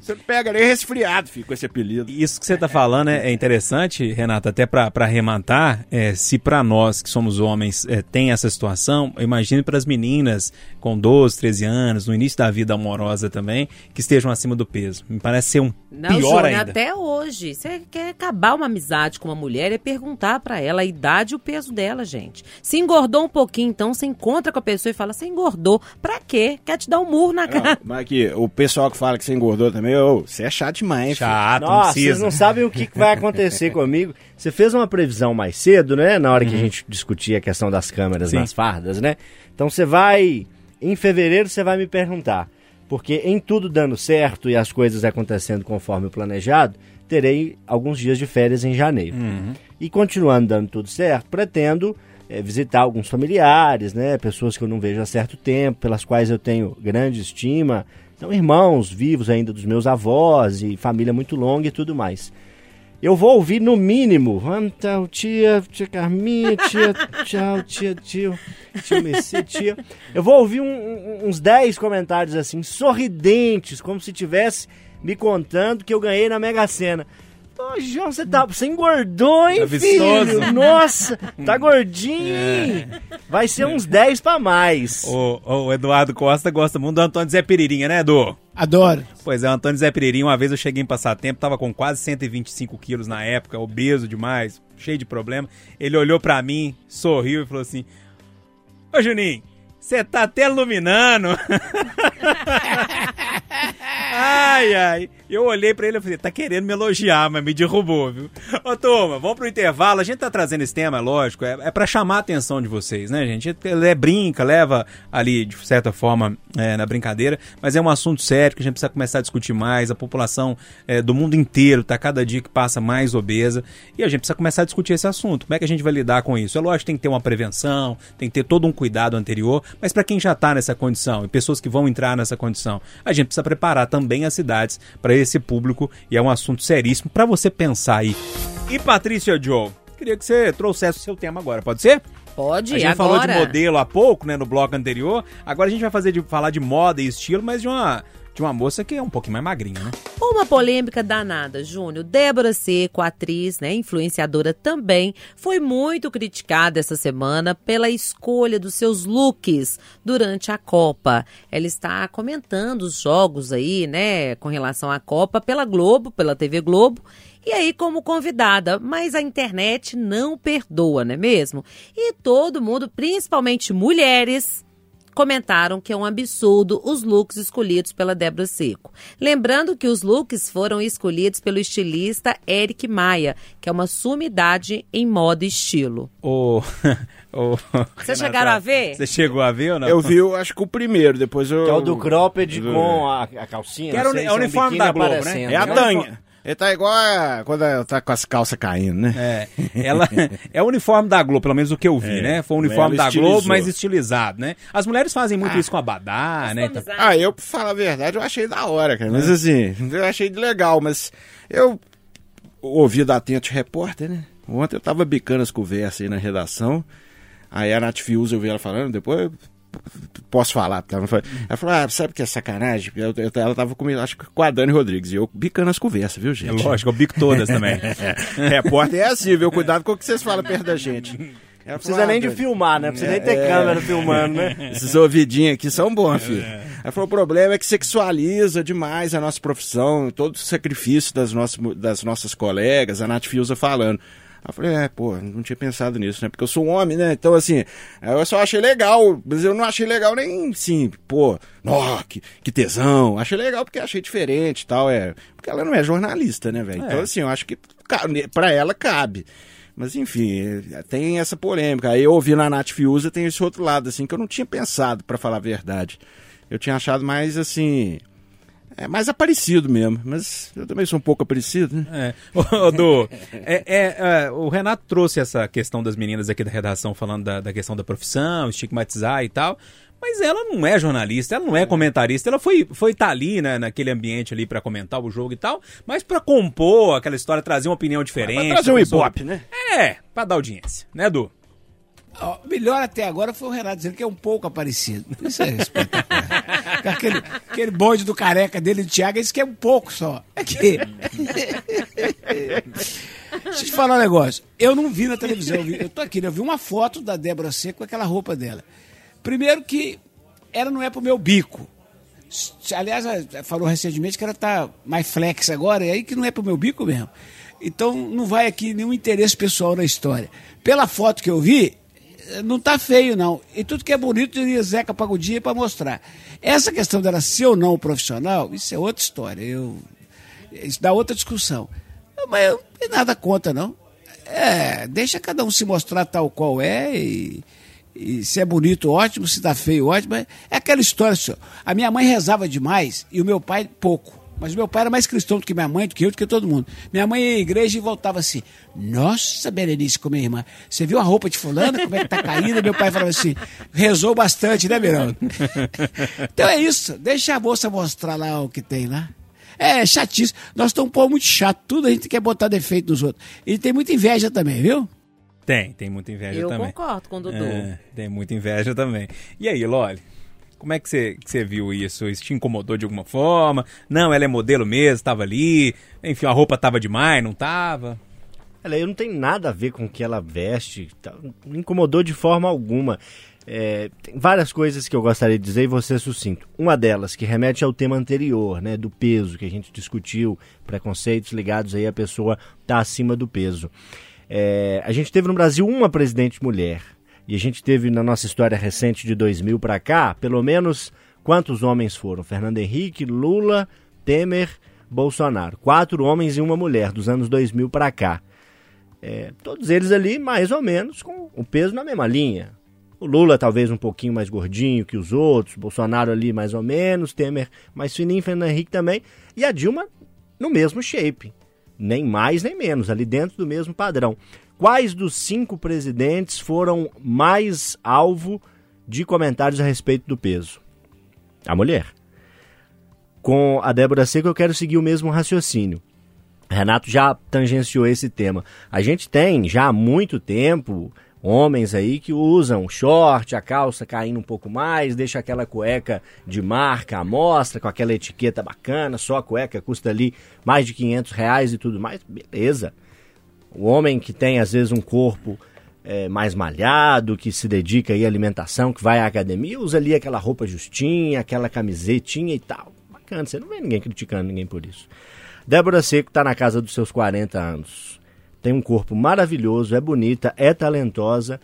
você não pega nem resfriado, filho, com esse apelido. Isso que você tá falando é, é interessante, Renato, até pra pra arrematar, é, se pra nós que somos homens é, tem essa situação, imagine pras meninas com 12, 13 anos, no início da vida amorosa também, que estejam acima do peso. Me parece ser um Não, pior Júnior, ainda. até hoje. Você quer acabar uma amizade com uma mulher é perguntar pra ela a idade e o peso dela, gente. Se engordou um pouquinho, então você encontra com a pessoa e fala, você engordou. Pra quê? Quer te dar um murro na Não, cara. mas aqui, o pessoal que fala que você engordou também, ô, você é chato demais, filho. Chato, não Nossa, vocês não sabem o que que vai acontecer comigo. Você fez uma previsão mais cedo, né? Na hora que a gente discutia a questão das câmeras Sim. nas fardas, né? Então você vai. Em fevereiro você vai me perguntar. Porque em tudo dando certo e as coisas acontecendo conforme o planejado, terei alguns dias de férias em janeiro. E continuando dando tudo certo, pretendo eh, visitar alguns familiares, né? Pessoas que eu não vejo há certo tempo, pelas quais eu tenho grande estima. São irmãos vivos ainda dos meus avós e família muito longa e tudo mais. eu vou ouvir no mínimo. Então, tia, tia Carminha, tia, [LAUGHS] tchau, tia, tio, tio Messi, tia. Eu vou ouvir um- uns 10 comentários assim, sorridentes, como se tivesse me contando que eu ganhei na Mega Sena. Ô, João, você tá. Você engordou, hein, Tá vistoso. filho? Nossa, tá [LAUGHS] gordinho, hein? Vai ser uns 10 pra mais. O, o Eduardo Costa gosta muito do Antônio Zé Peririnha, né, Edu? Adoro. Pois é, o Antônio Zé Peririnha, uma vez eu cheguei em passatempo, tava com quase 125 quilos na época, obeso demais, cheio de problema. Ele olhou pra mim, sorriu e falou assim: Ô Juninho, você tá até iluminando. [LAUGHS] ai, ai. Eu olhei pra ele e falei, tá querendo me elogiar, mas me derrubou, viu? Ô, turma, vamos pro intervalo. A gente tá trazendo esse tema, é lógico, é, é pra chamar a atenção de vocês, né, gente? É, brinca, leva ali, de certa forma, é, na brincadeira, mas é um assunto sério que a gente precisa começar a discutir mais. A população é, do mundo inteiro tá cada dia que passa mais obesa e a gente precisa começar a discutir esse assunto. Como é que a gente vai lidar com isso? É lógico tem que ter uma prevenção, tem que ter todo um cuidado anterior, mas para quem já tá nessa condição e pessoas que vão entrar nessa condição, a gente precisa preparar também as cidades para esse público e é um assunto seríssimo para você pensar aí. E Patrícia Joe, queria que você trouxesse o seu tema agora, pode ser? Pode, A gente agora. falou de modelo há pouco, né, no bloco anterior. Agora a gente vai fazer de, falar de moda e estilo, mas de uma, de uma moça que é um pouquinho mais magrinha, né? Uma polêmica danada, Júnior. Débora Seco, atriz, né, influenciadora também, foi muito criticada essa semana pela escolha dos seus looks durante a Copa. Ela está comentando os jogos aí, né, com relação à Copa pela Globo, pela TV Globo. E aí, como convidada, mas a internet não perdoa, não é mesmo? E todo mundo, principalmente mulheres, comentaram que é um absurdo os looks escolhidos pela Débora Seco. Lembrando que os looks foram escolhidos pelo estilista Eric Maia, que é uma sumidade em moda e estilo. O, o, [LAUGHS] Vocês chegaram a ver? Você chegou a ver ou não? Eu vi, eu acho que o primeiro, depois eu... Que é o do cropped Do- com a, a calcinha. Que era não o é o uniforme da Globo, né? É a É o Tanha. Ele tá igual a, quando tá com as calças caindo, né? É, ela [LAUGHS] é o uniforme da Globo, pelo menos o que eu vi, É, né? Foi o uniforme ela da Globo, mas estilizado, né? As mulheres fazem muito isso com a badá, né? Então- Ah, eu, pra falar a verdade, eu achei da hora, cara. Mas assim, eu achei legal, mas eu ouvi da Atento Repórter, né? Ontem eu tava bicando as conversas aí na redação. Aí a Nath Fiuza, eu vi ela falando, depois posso falar. Tá? Ela falou, ela falou, ah, sabe que é sacanagem? Eu- eu- ela tava comigo, acho que com a Dani Rodrigues. E eu bicando as conversas, viu, É gente? lógico, eu bico todas também. [LAUGHS] Repórter é assim, viu? Cuidado com o que vocês falam perto da gente. Ela Não precisa falou, nem ah, de Dani, filmar, né? Não precisa nem ter É. câmera filmando, né? [LAUGHS] esses ouvidinhos aqui são bons, filho. Ela falou, o problema é que sexualiza demais a nossa profissão, todo o sacrifício das nossas, das nossas colegas, a Nath Fiuza falando. Aí Eu falei, é, pô, não tinha pensado nisso, né? Porque eu sou um homem, né? Então, assim, eu só achei legal, mas eu não achei legal nem, sim, pô, nó, que, que tesão. Achei legal porque achei diferente e tal, é. Porque ela não é jornalista, né, velho? Então, assim, eu acho que pra ela cabe. Mas enfim, eh, tem essa polêmica. Aí eu ouvi na Nath Fiuza, tem esse outro lado, assim, que eu não tinha pensado, pra falar a verdade. Eu tinha achado mais, assim, é mais aparecido mesmo. Mas eu também sou um pouco aparecido, né? É. Ô, Du, é, é, é, o Renato trouxe essa questão das meninas aqui da redação falando da, da questão da profissão, estigmatizar e tal. Mas ela não é jornalista, ela não é comentarista, ela foi foi tá ali né, naquele ambiente ali pra comentar o jogo e tal, mas pra compor aquela história, trazer uma opinião diferente. Pra trazer um ibope, né? É, pra dar audiência, né, Du? Ó, melhor até agora foi o Renato dizendo que é um pouco aparecido. Isso é espetacular. Aquele, aquele bonde do careca dele, do Thiago, isso que é um pouco só. É que... Deixa eu te falar um negócio. Eu não vi na televisão, eu, vi- eu tô aqui, né? eu vi uma foto da Débora Seco com aquela roupa dela. Primeiro que ela não é pro meu bico. Aliás, falou recentemente que ela tá mais flex agora, e aí que não é pro meu bico mesmo. Então não vai aqui nenhum interesse pessoal na história. Pela foto que eu vi, não tá feio, não. E tudo que é bonito, iria Zeca Pagodinha para mostrar. Essa questão dela ser ou não profissional, isso é outra história. Eu, isso dá outra discussão. Mas eu não tenho nada contra, não. É, deixa cada um se mostrar tal qual é e, e se é bonito, ótimo, se tá feio, ótimo. É aquela história, senhor. A minha mãe rezava demais e o meu pai pouco. Mas meu pai era mais cristão do que minha mãe, do que eu, do que todo mundo. Minha mãe ia à igreja e voltava assim: Nossa, Berenice, com minha irmã, você viu a roupa de fulana, como é que tá caída? Meu pai falava assim: rezou bastante, né, Mirão? [LAUGHS] então é isso, deixa a moça mostrar lá o que tem lá. É chatice. Nós estamos um povo muito chato. Tudo a gente quer botar defeito nos outros. Ele tem muita inveja também, viu? Tem, tem muita inveja Eu também. concordo com o Dudu. É, tem muita inveja também. E aí, Loli? Como é que você, que você viu isso? Isso te incomodou de alguma forma? Não, ela é modelo mesmo, tava ali. Enfim, a roupa tava demais, não tava? Ela eu não tem nada a ver com o que ela veste, tá? não incomodou de forma alguma. É, tem várias coisas que eu gostaria de dizer e você é sucinto. Uma delas, que remete ao tema anterior, né, do peso, que a gente discutiu, preconceitos ligados aí a pessoa tá acima do peso. É, a gente teve no Brasil uma presidente mulher, e a gente teve na nossa história recente de 2000 para cá, pelo menos quantos homens foram? Fernando Henrique, Lula, Temer, Bolsonaro. Quatro homens e uma mulher dos anos 2000 para cá. É, todos eles ali mais ou menos com o peso na mesma linha. O Lula talvez um pouquinho mais gordinho que os outros, Bolsonaro ali mais ou menos, Temer mais fininho, Fernando Henrique também, e a Dilma no mesmo shape. Nem mais nem menos, ali dentro do mesmo padrão. Quais dos cinco presidentes foram mais alvo de comentários a respeito do peso? A mulher. Com a Débora Seco eu quero seguir o mesmo raciocínio. Renato já tangenciou esse tema. A gente tem já há muito tempo homens aí que usam short, a calça caindo um pouco mais, deixa aquela cueca de marca à mostra, com aquela etiqueta bacana, só a cueca custa ali mais de 500 reais e tudo mais, beleza. O homem que tem às vezes um corpo é, mais malhado, que se dedica aí à alimentação, que vai à academia, usa ali aquela roupa justinha, aquela camisetinha e tal. Bacana, você não vê ninguém criticando ninguém por isso. Débora Seco está na casa dos seus 40 anos. Tem um corpo maravilhoso, é bonita, é talentosa,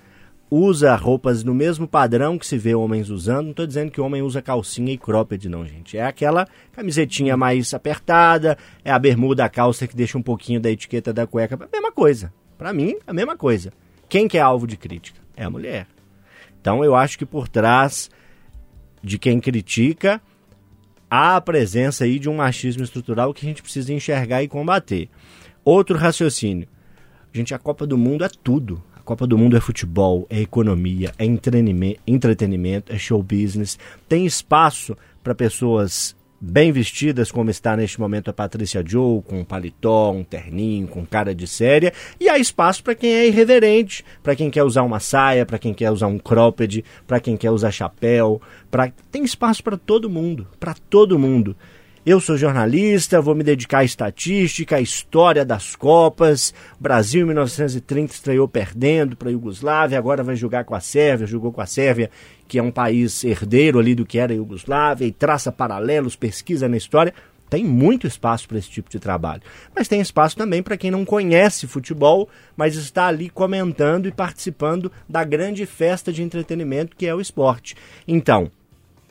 usa roupas no mesmo padrão que se vê homens usando. Não estou dizendo que homem usa calcinha e cropped, não, gente. É aquela camisetinha mais apertada, é a bermuda, a calça que deixa um pouquinho da etiqueta da cueca. A mesma coisa. Para mim, a mesma coisa. Quem que é alvo de crítica? É a mulher. Então eu acho que por trás de quem critica há a presença aí de um machismo estrutural que a gente precisa enxergar e combater. Outro raciocínio. Gente, a Copa do Mundo é tudo. Copa do Mundo é futebol, é economia, é entretenimento, é show business. Tem espaço para pessoas bem vestidas, como está neste momento a Patrícia Joe, com um paletó, um terninho, com cara de séria, e há espaço para quem é irreverente, para quem quer usar uma saia, para quem quer usar um cropped, para quem quer usar chapéu, tem espaço para todo mundo, para todo mundo. Eu sou jornalista, vou me dedicar à estatística, à história das Copas. Brasil em 1930 estreou perdendo para a Iugoslávia, agora vai jogar com a Sérvia, jogou com a Sérvia, que é um país herdeiro ali do que era a Iugoslávia, e traça paralelos, pesquisa na história. Tem muito espaço para esse tipo de trabalho. Mas tem espaço também para quem não conhece futebol, mas está ali comentando e participando da grande festa de entretenimento que é o esporte. Então,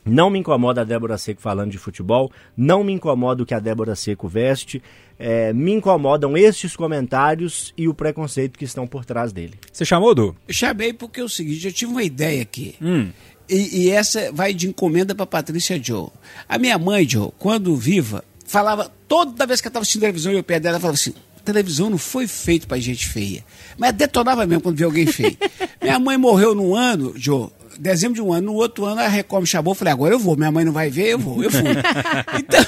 não me incomoda a Débora Seco falando de futebol, não me incomoda o que a Débora Seco veste, é, me incomodam estes comentários e o preconceito que estão por trás dele. Você chamou, Du? Eu chamei porque é o seguinte, eu tive uma ideia aqui. Hum. E, e essa vai de encomenda para Patrícia Joe. A minha mãe, Joe, quando viva, falava, toda vez que eu estava assistindo televisão e eu pé dela, ela falava assim, televisão não foi feito para gente feia. Mas detonava mesmo quando via alguém feio. [LAUGHS] minha mãe morreu num ano, Joe, dezembro de um ano, no outro ano a Record me chamou, eu falei, agora eu vou, minha mãe não vai ver, eu vou, eu fui. [LAUGHS] então,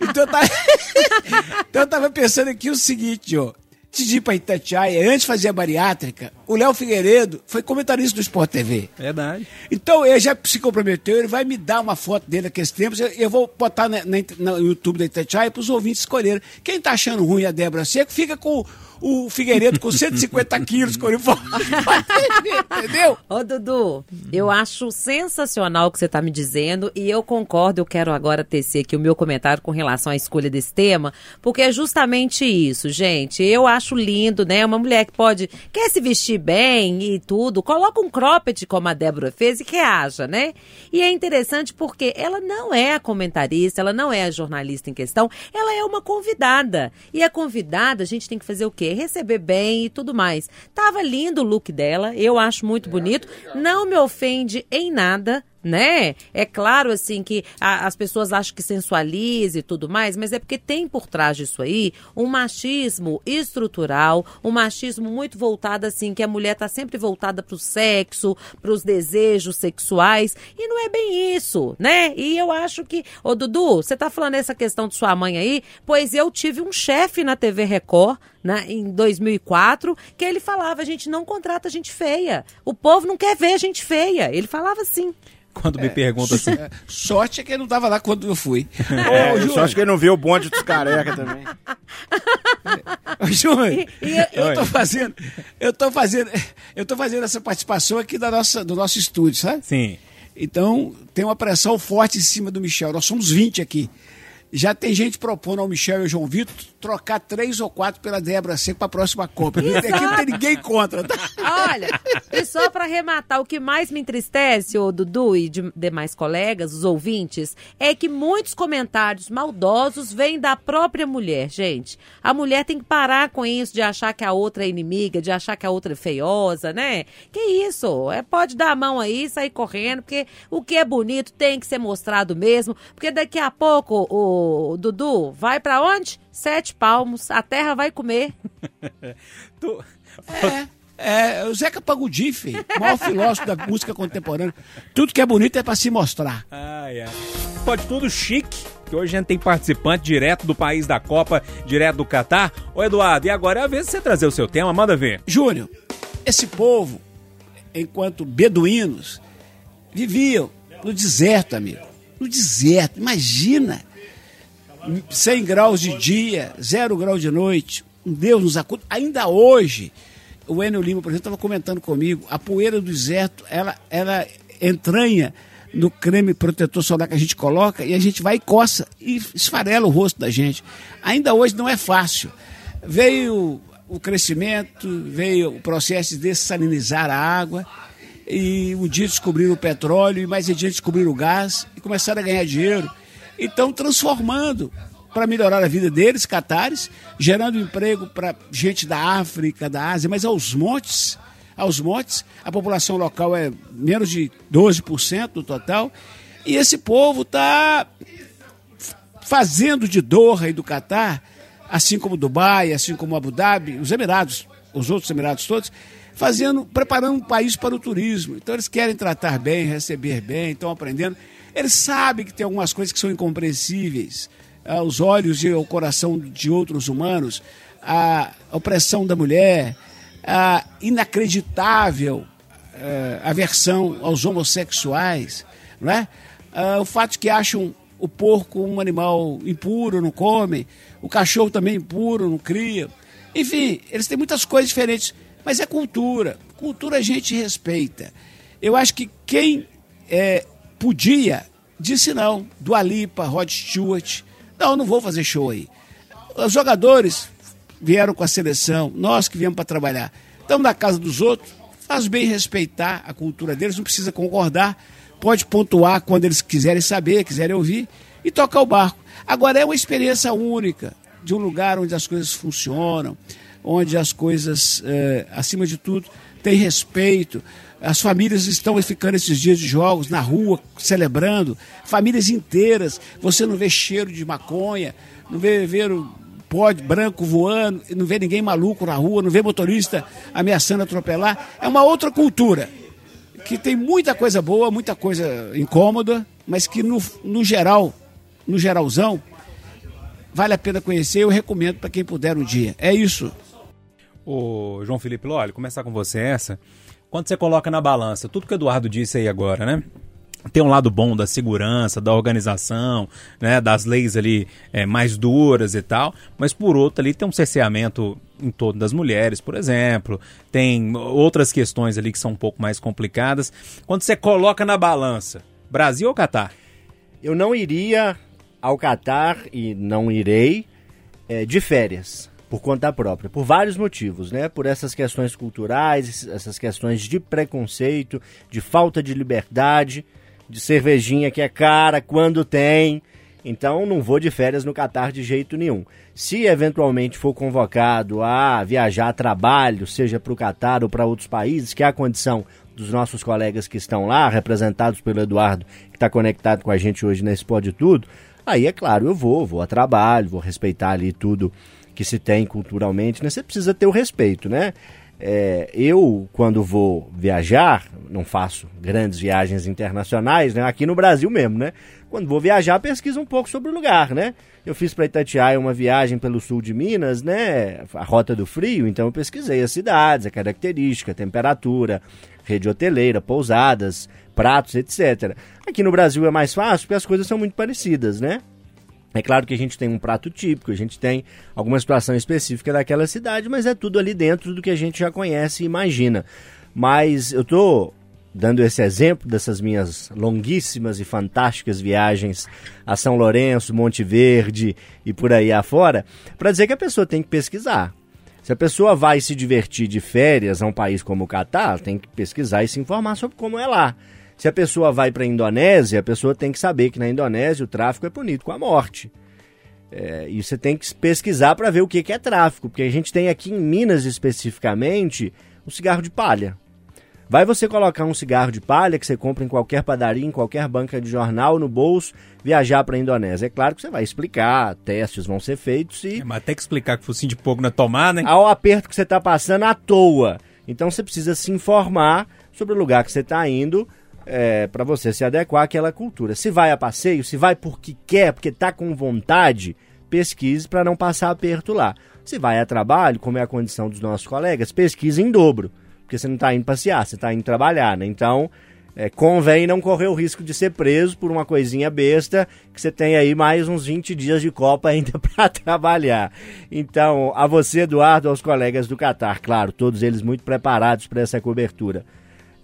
[LAUGHS] então, eu tava, [LAUGHS] então eu tava pensando aqui o seguinte, ó. Antes de ir pra Itatiaia, antes de fazer a bariátrica, o Léo Figueiredo foi comentarista do Sport TV. Verdade. Então ele já se comprometeu, ele vai me dar uma foto dele naqueles tempos, eu, eu vou botar na, na, no YouTube da Itatiaia para os ouvintes escolherem. Quem tá achando ruim a Débora Seco, fica com o Figueiredo com 150 quilos coriforme. [LAUGHS] Entendeu? Ô, Dudu, eu acho sensacional o que você está me dizendo e eu concordo. Eu quero agora tecer aqui o meu comentário com relação à escolha desse tema, porque é justamente isso, gente. Eu acho lindo, né? Uma mulher que pode, quer se vestir bem e tudo, coloca um cropped como a Débora fez e reaja, né? E é interessante porque ela não é a comentarista, ela não é a jornalista em questão, ela é uma convidada. E a convidada, a gente tem que fazer o quê? Receber bem e tudo mais. Tava lindo o look dela, eu acho muito bonito. Não me ofende em nada né? É claro, assim, que a- as pessoas acham que sensualiza e tudo mais, mas é porque tem por trás disso aí um machismo estrutural, um machismo muito voltado, assim, que a mulher tá sempre voltada pro sexo, pros desejos sexuais, e não é bem isso, né? E eu acho que, ô Dudu, você tá falando essa questão de sua mãe aí, pois eu tive um chefe na TV Record, né, em 2004, que ele falava, a gente não contrata gente feia, o povo não quer ver gente feia, ele falava assim. Quando me perguntam assim. É, sorte é que ele não estava lá quando eu fui. É, Ô, eu só acho que ele não vê o bonde dos careca também. [LAUGHS] Ô, Júnior, E- e- eu tô fazendo, eu tô fazendo, eu tô fazendo essa participação aqui da nossa, do nosso estúdio, sabe? Sim. Então, tem uma pressão forte em cima do Michel. Nós somos 20 aqui. Já tem gente propondo ao Michel e ao João Vitor trocar três ou quatro pela Débora Seco para a próxima Copa. Aqui não tem ninguém contra. Tá? Olha, e só para arrematar, o que mais me entristece, o Dudu e de demais colegas, os ouvintes, é que muitos comentários maldosos vêm da própria mulher, gente. A mulher tem que parar com isso de achar que a outra é inimiga, de achar que a outra é feiosa, né? Que isso? É, pode dar a mão aí e sair correndo, porque o que é bonito tem que ser mostrado mesmo, porque daqui a pouco o Dudu vai para onde? Sete palmos, a terra vai comer. [LAUGHS] Tu- É, o Zeca Pagodinho, filho, o maior filósofo da música contemporânea. Tudo que é bonito é para se mostrar. Ai. Pode tudo chique, que hoje a gente tem participante direto do país da Copa, direto do Catar. Ô Eduardo, e agora é a vez de você trazer o seu tema, manda ver. Júnior, esse povo, enquanto beduínos, viviam no deserto, amigo. No deserto, imagina. 100 graus de dia, 0 grau de noite. Deus nos acuda. Ainda hoje, o Enio Lima, por exemplo, estava comentando comigo, a poeira do deserto, ela, ela entranha no creme protetor solar que a gente coloca e a gente vai e coça e esfarela o rosto da gente. Ainda hoje não é fácil. Veio o crescimento, veio o processo de dessalinizar a água, e um dia descobriram o petróleo, e mais adiante descobriram o gás, e começaram a ganhar dinheiro. Então, transformando para melhorar a vida deles, catares, gerando emprego para gente da África, da Ásia, mas aos montes, aos montes, a população local é menos de 12% do total, e esse povo está fazendo de Doha e do Catar, assim como Dubai, assim como Abu Dhabi, os Emirados, os outros Emirados todos, fazendo, preparando um país para o turismo. Então eles querem tratar bem, receber bem, estão aprendendo. Eles sabem que tem algumas coisas que são incompreensíveis aos olhos e ao coração de outros humanos, a opressão da mulher, a inacreditável eh, aversão aos homossexuais, não é? Ah, o fato de que acham o porco um animal impuro, não come, o cachorro também impuro, não cria. Enfim, eles têm muitas coisas diferentes, mas é cultura. Cultura a gente respeita. Eu acho que quem eh, podia, disse não. Do Alipa, Rod Stewart. Não, não vou fazer show aí. Os jogadores vieram com a seleção, nós que viemos para trabalhar. Estamos na casa dos outros, faz bem respeitar a cultura deles, não precisa concordar, pode pontuar quando eles quiserem saber, quiserem ouvir e tocar o barco. Agora é uma experiência única de um lugar onde as coisas funcionam, onde as coisas, eh, acima de tudo, têm respeito. As famílias estão ficando esses dias de jogos na rua, celebrando, famílias inteiras. Você não vê cheiro de maconha, não vê, vê o pó branco voando, não vê ninguém maluco na rua, não vê motorista ameaçando atropelar. É uma outra cultura que tem muita coisa boa, muita coisa incômoda, mas que no, no geral, no geralzão, vale a pena conhecer. Eu recomendo para quem puder um dia. É isso. Ô, João Felipe Lolli, começar com você essa. Quando você coloca na balança tudo que o Eduardo disse aí agora, né? Tem um lado bom da segurança, da organização, né, das leis ali é, mais duras e tal, mas por outro ali tem um cerceamento em torno das mulheres, por exemplo, tem outras questões ali que são um pouco mais complicadas. Quando você coloca na balança, Brasil ou Catar? Eu não iria ao Catar e não irei é, de férias por conta própria, por vários motivos, né? Por essas questões culturais, essas questões de preconceito, de falta de liberdade, de cervejinha que é cara quando tem. Então não vou de férias no Catar de jeito nenhum. Se eventualmente for convocado a viajar a trabalho, seja para o Catar ou para outros países, que a condição dos nossos colegas que estão lá, representados pelo Eduardo, que está conectado com a gente hoje nesse Pode Tudo, aí é claro, eu vou, vou a trabalho, vou respeitar ali tudo que se tem culturalmente, né? Você precisa ter o respeito, né? É, eu, quando vou viajar, não faço grandes viagens internacionais, né? Aqui no Brasil mesmo, né? Quando vou viajar, pesquiso um pouco sobre o lugar, né? Eu fiz para Itatiaia uma viagem pelo sul de Minas, né? A rota do frio, então eu pesquisei as cidades, a característica, a temperatura, rede hoteleira, pousadas, pratos, etc. Aqui no Brasil é mais fácil porque as coisas são muito parecidas, né? É claro que a gente tem um prato típico, a gente tem alguma situação específica daquela cidade, mas é tudo ali dentro do que a gente já conhece e imagina. Mas eu estou dando esse exemplo dessas minhas longuíssimas e fantásticas viagens a São Lourenço, Monte Verde e por aí afora, para dizer que a pessoa tem que pesquisar. Se a pessoa vai se divertir de férias a um país como o Catar, tem que pesquisar e se informar sobre como é lá. Se a pessoa vai para a Indonésia, a pessoa tem que saber que na Indonésia o tráfico é punido com a morte. É, e você tem que pesquisar para ver o que, que é tráfico, porque a gente tem aqui em Minas especificamente o cigarro de palha. Vai você colocar um cigarro de palha que você compra em qualquer padaria, em qualquer banca de jornal, no bolso, viajar para a Indonésia. É claro que você vai explicar, testes vão ser feitos e. É, mas tem que explicar que focinho de pouco na tomada, né? Ao aperto que você está passando à toa. Então você precisa se informar sobre o lugar que você está indo é, para você se adequar àquela cultura. Se vai a passeio, se vai porque quer, porque está com vontade, pesquise para não passar aperto lá. Se vai a trabalho, como é a condição dos nossos colegas, pesquise em dobro, porque você não está indo passear, você está indo trabalhar, né? Então, é, convém não correr o risco de ser preso por uma coisinha besta, que você tem aí mais uns 20 dias de Copa ainda [LAUGHS] para trabalhar. Então, a você, Eduardo, aos colegas do Catar, claro, todos eles muito preparados para essa cobertura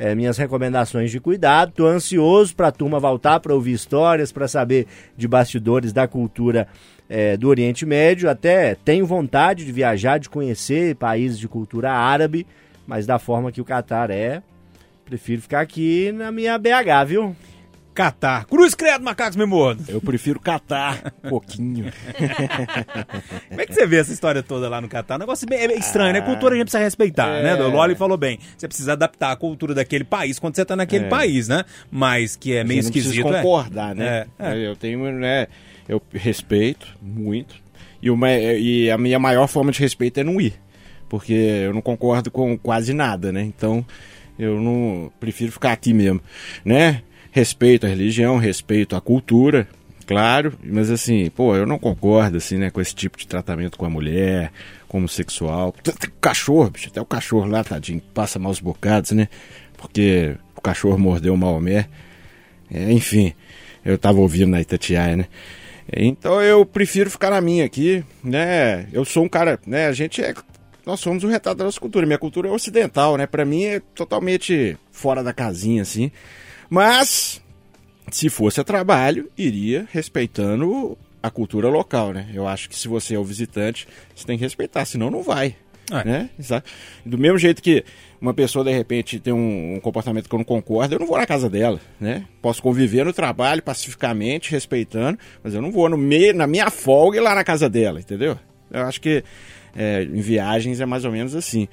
é, minhas recomendações de cuidado. Estou ansioso para a turma voltar para ouvir histórias, para saber de bastidores da cultura é, do Oriente Médio. Até tenho vontade de viajar, de conhecer países de cultura árabe, mas da forma que o Catar é, prefiro ficar aqui na minha BH, viu? Catar. Cruz credo, macacos memordos. Eu prefiro catar um pouquinho. [LAUGHS] Como é que você vê essa história toda lá no Catar? Um negócio bem é estranho, né? Cultura a gente precisa respeitar, é. né? O Loli falou bem. Você precisa adaptar a cultura daquele país quando você tá naquele é. país, né? Mas que é meio não esquisito. Não concordar, né? É, é. Eu tenho, né? Eu respeito muito. E, uma, e a minha maior forma de respeito é não ir. Porque eu não concordo com quase nada, né? Então eu não prefiro ficar aqui mesmo, né? Respeito à religião, respeito à cultura, claro, mas assim, pô, eu não concordo assim, né, com esse tipo de tratamento com a mulher, como sexual. Cachorro, bicho, até o cachorro lá, tadinho, passa maus bocados, né? Porque o cachorro mordeu o Maomé. É, enfim, eu tava ouvindo na Itatiaia, né? Então eu prefiro ficar na minha aqui, né? Eu sou um cara, né? A gente é. Nós somos o retrato da nossa cultura. Minha cultura é ocidental, né? Pra mim é totalmente fora da casinha, assim. Mas, se fosse a trabalho, iria respeitando a cultura local, né? Eu acho que se você é o visitante, você tem que respeitar, senão não vai. É. Né? Do mesmo jeito que uma pessoa, de repente, tem um, um, comportamento que eu não concordo, eu não vou na casa dela, né? Posso conviver no trabalho pacificamente, respeitando, mas eu não vou no meio, na minha folga e lá na casa dela, entendeu? Eu acho que é, em viagens é mais ou menos assim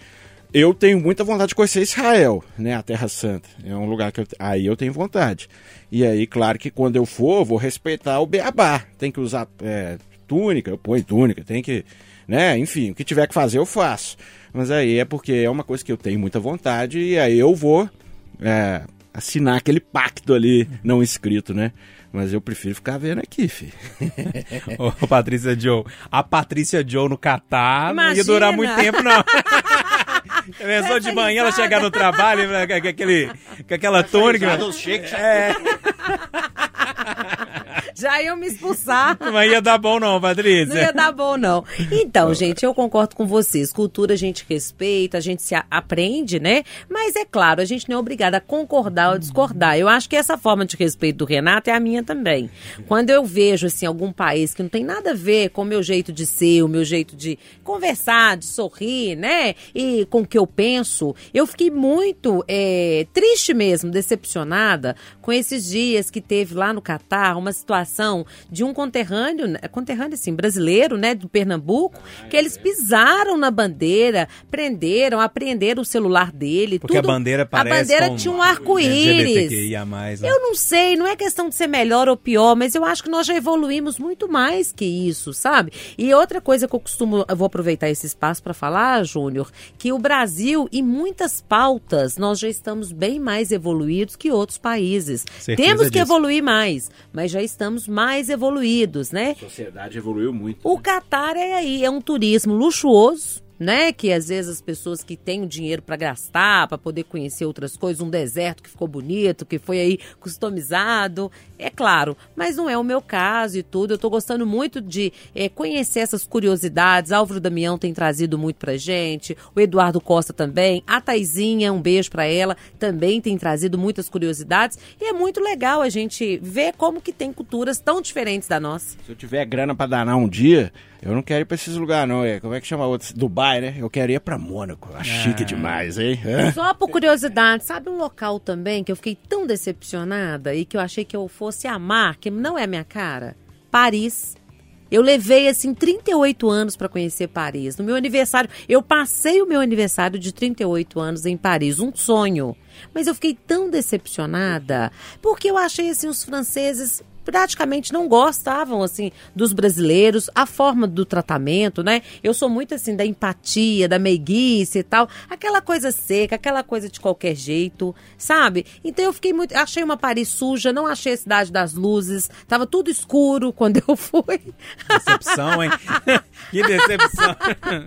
eu tenho muita vontade de conhecer Israel, né? A Terra Santa. É um lugar que eu, aí eu tenho vontade. E aí, claro que quando eu for, eu vou respeitar o beabá. Tem que usar é, túnica, eu ponho túnica, tem que. Né? Enfim, o que tiver que fazer, eu faço. Mas aí é porque é uma coisa que eu tenho muita vontade e aí eu vou é, assinar aquele pacto ali não escrito, né? Mas eu prefiro ficar vendo aqui, filho. [LAUGHS] Ô, Patrícia Joe, a Patrícia Joe no Catar não ia durar muito tempo, não. [LAUGHS] Pensou de manhã ela chegar no trabalho né, com, aquele, com aquela tônica. É. [LAUGHS] [LAUGHS] Já iam me expulsar. [LAUGHS] Não ia dar bom não, Patrícia. Não ia dar bom não. Então, gente, eu concordo com vocês. Cultura a gente respeita, a gente se aprende, né? Mas é claro, a gente não é obrigada a concordar ou discordar. Eu acho que essa forma de respeito do Renato é a minha também. Quando eu vejo, assim, algum país que não tem nada a ver com o meu jeito de ser, o meu jeito de conversar, de sorrir, né? E com o que eu penso, eu fiquei muito é, triste mesmo, decepcionada com esses dias que teve lá no Catar uma situação de um conterrâneo, né, conterrâneo assim, brasileiro, né, do Pernambuco, que eles pisaram na bandeira, prenderam, apreenderam o celular dele, Porque tudo. a bandeira parece A bandeira tinha um arco-íris. Né? Eu não sei, não é questão de ser melhor ou pior, mas eu acho que nós já evoluímos muito mais que isso, sabe? E outra coisa que eu costumo, eu vou aproveitar esse espaço para falar, Júnior, que o Brasil, em muitas pautas, nós já estamos bem mais evoluídos que outros países. Certeza Temos que disso. evoluir mais, mas já estamos mais evoluídos, né? A sociedade evoluiu muito. O Catar é aí, é um turismo luxuoso. Né, que às vezes as pessoas que têm o dinheiro para gastar, para poder conhecer outras coisas, um deserto que ficou bonito, que foi aí customizado, é claro, mas não é o meu caso e tudo. Eu tô gostando muito de eh, conhecer essas curiosidades. Álvaro Damião tem trazido muito pra gente, o Eduardo Costa também, a Taizinha, um beijo para ela, também tem trazido muitas curiosidades e é muito legal a gente ver como que tem culturas tão diferentes da nossa. Se eu tiver grana pra danar um dia, eu não quero ir pra esses lugares, não. É, como é que chama outro? Dubai, né? Eu quero ir pra Mônaco. Ah, chique demais, hein? Só por curiosidade, sabe um local também que eu fiquei tão decepcionada e que eu achei que eu fosse amar, que não é a minha cara? Paris. Eu levei assim 38 anos para conhecer Paris. No meu aniversário, eu passei o meu aniversário de 38 anos em Paris, um sonho. Mas eu fiquei tão decepcionada, porque eu achei assim os franceses praticamente não gostavam assim dos brasileiros, a forma do tratamento, né? Eu sou muito assim da empatia, da meiguice e tal, aquela coisa seca, aquela coisa de qualquer jeito, sabe? Então eu fiquei muito, achei uma Paris suja, não achei a cidade das luzes, tava tudo escuro quando [LAUGHS] eu fui. Decepção, hein? [LAUGHS] que decepção.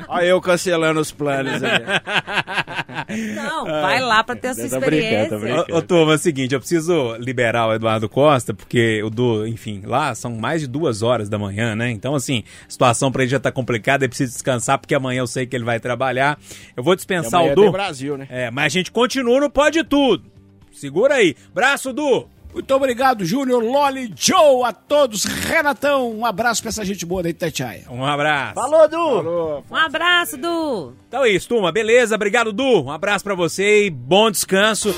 Olha eu cancelando os planos aí. Não, vai lá para ter essa Tô brincando, experiência. tô brincando. Ô, ô, turma, é o seguinte, eu preciso liberar o Eduardo Costa, porque o do, enfim, lá são mais de duas horas da manhã, né? Então, assim, a situação pra ele já tá complicada, ele precisa descansar, porque amanhã eu sei que ele vai trabalhar. Eu vou dispensar o Du. Brasil, né? É, mas a gente continua no Pode Tudo. Segura aí. Braço, Du. Muito obrigado, Júnior, Loli, Joe, a todos. Renatão, um abraço pra essa gente boa da Itatiaia. Um abraço. Falou, Du! Um abraço, Du. Então é isso, turma. Beleza? Obrigado, Du. Um abraço pra você e bom descanso.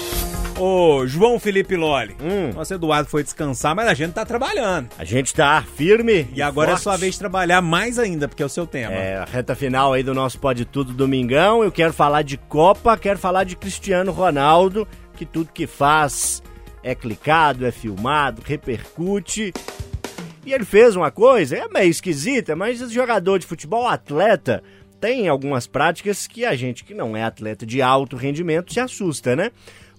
Ô, João Felipe Loli. Nosso Eduardo foi descansar, mas a gente tá trabalhando. A gente tá firme. E agora é forte. sua vez de trabalhar mais ainda, porque é o seu tema. É, a reta final aí do nosso Pode Tudo Domingão. Eu quero falar de Copa, quero falar de Cristiano Ronaldo, que tudo que faz é clicado, é filmado, repercute. E ele fez uma coisa, é meio esquisita, mas esse jogador de futebol, atleta, tem algumas práticas que a gente que não é atleta de alto rendimento se assusta, né?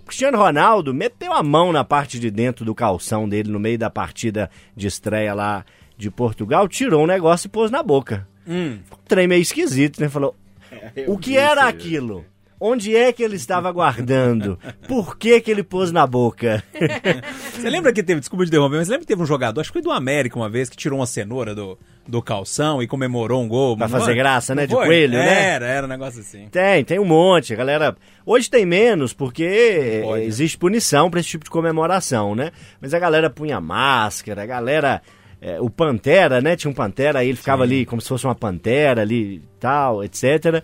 O Cristiano Ronaldo meteu a mão na parte de dentro do calção dele no meio da partida de estreia lá de Portugal, tirou um negócio e pôs na boca. Hum. Um trem meio esquisito, né? Falou, [LAUGHS] o que era aquilo? Onde é que ele estava guardando? Por que que ele pôs na boca? [LAUGHS] Você lembra que teve, desculpa de derrubar, mas lembra que teve um jogador, acho que foi do América uma vez, que tirou uma cenoura do, do calção e comemorou um gol. Pra fazer graça, né? De foi? coelho, né? Era, era um negócio assim. Tem, tem um monte. A galera. Hoje tem menos, porque Pode, existe punição pra esse tipo de comemoração, né? Mas a galera punha máscara, a galera. é, o Pantera, né? Tinha um Pantera, aí ele ficava ali como se fosse uma pantera ali e tal, etc.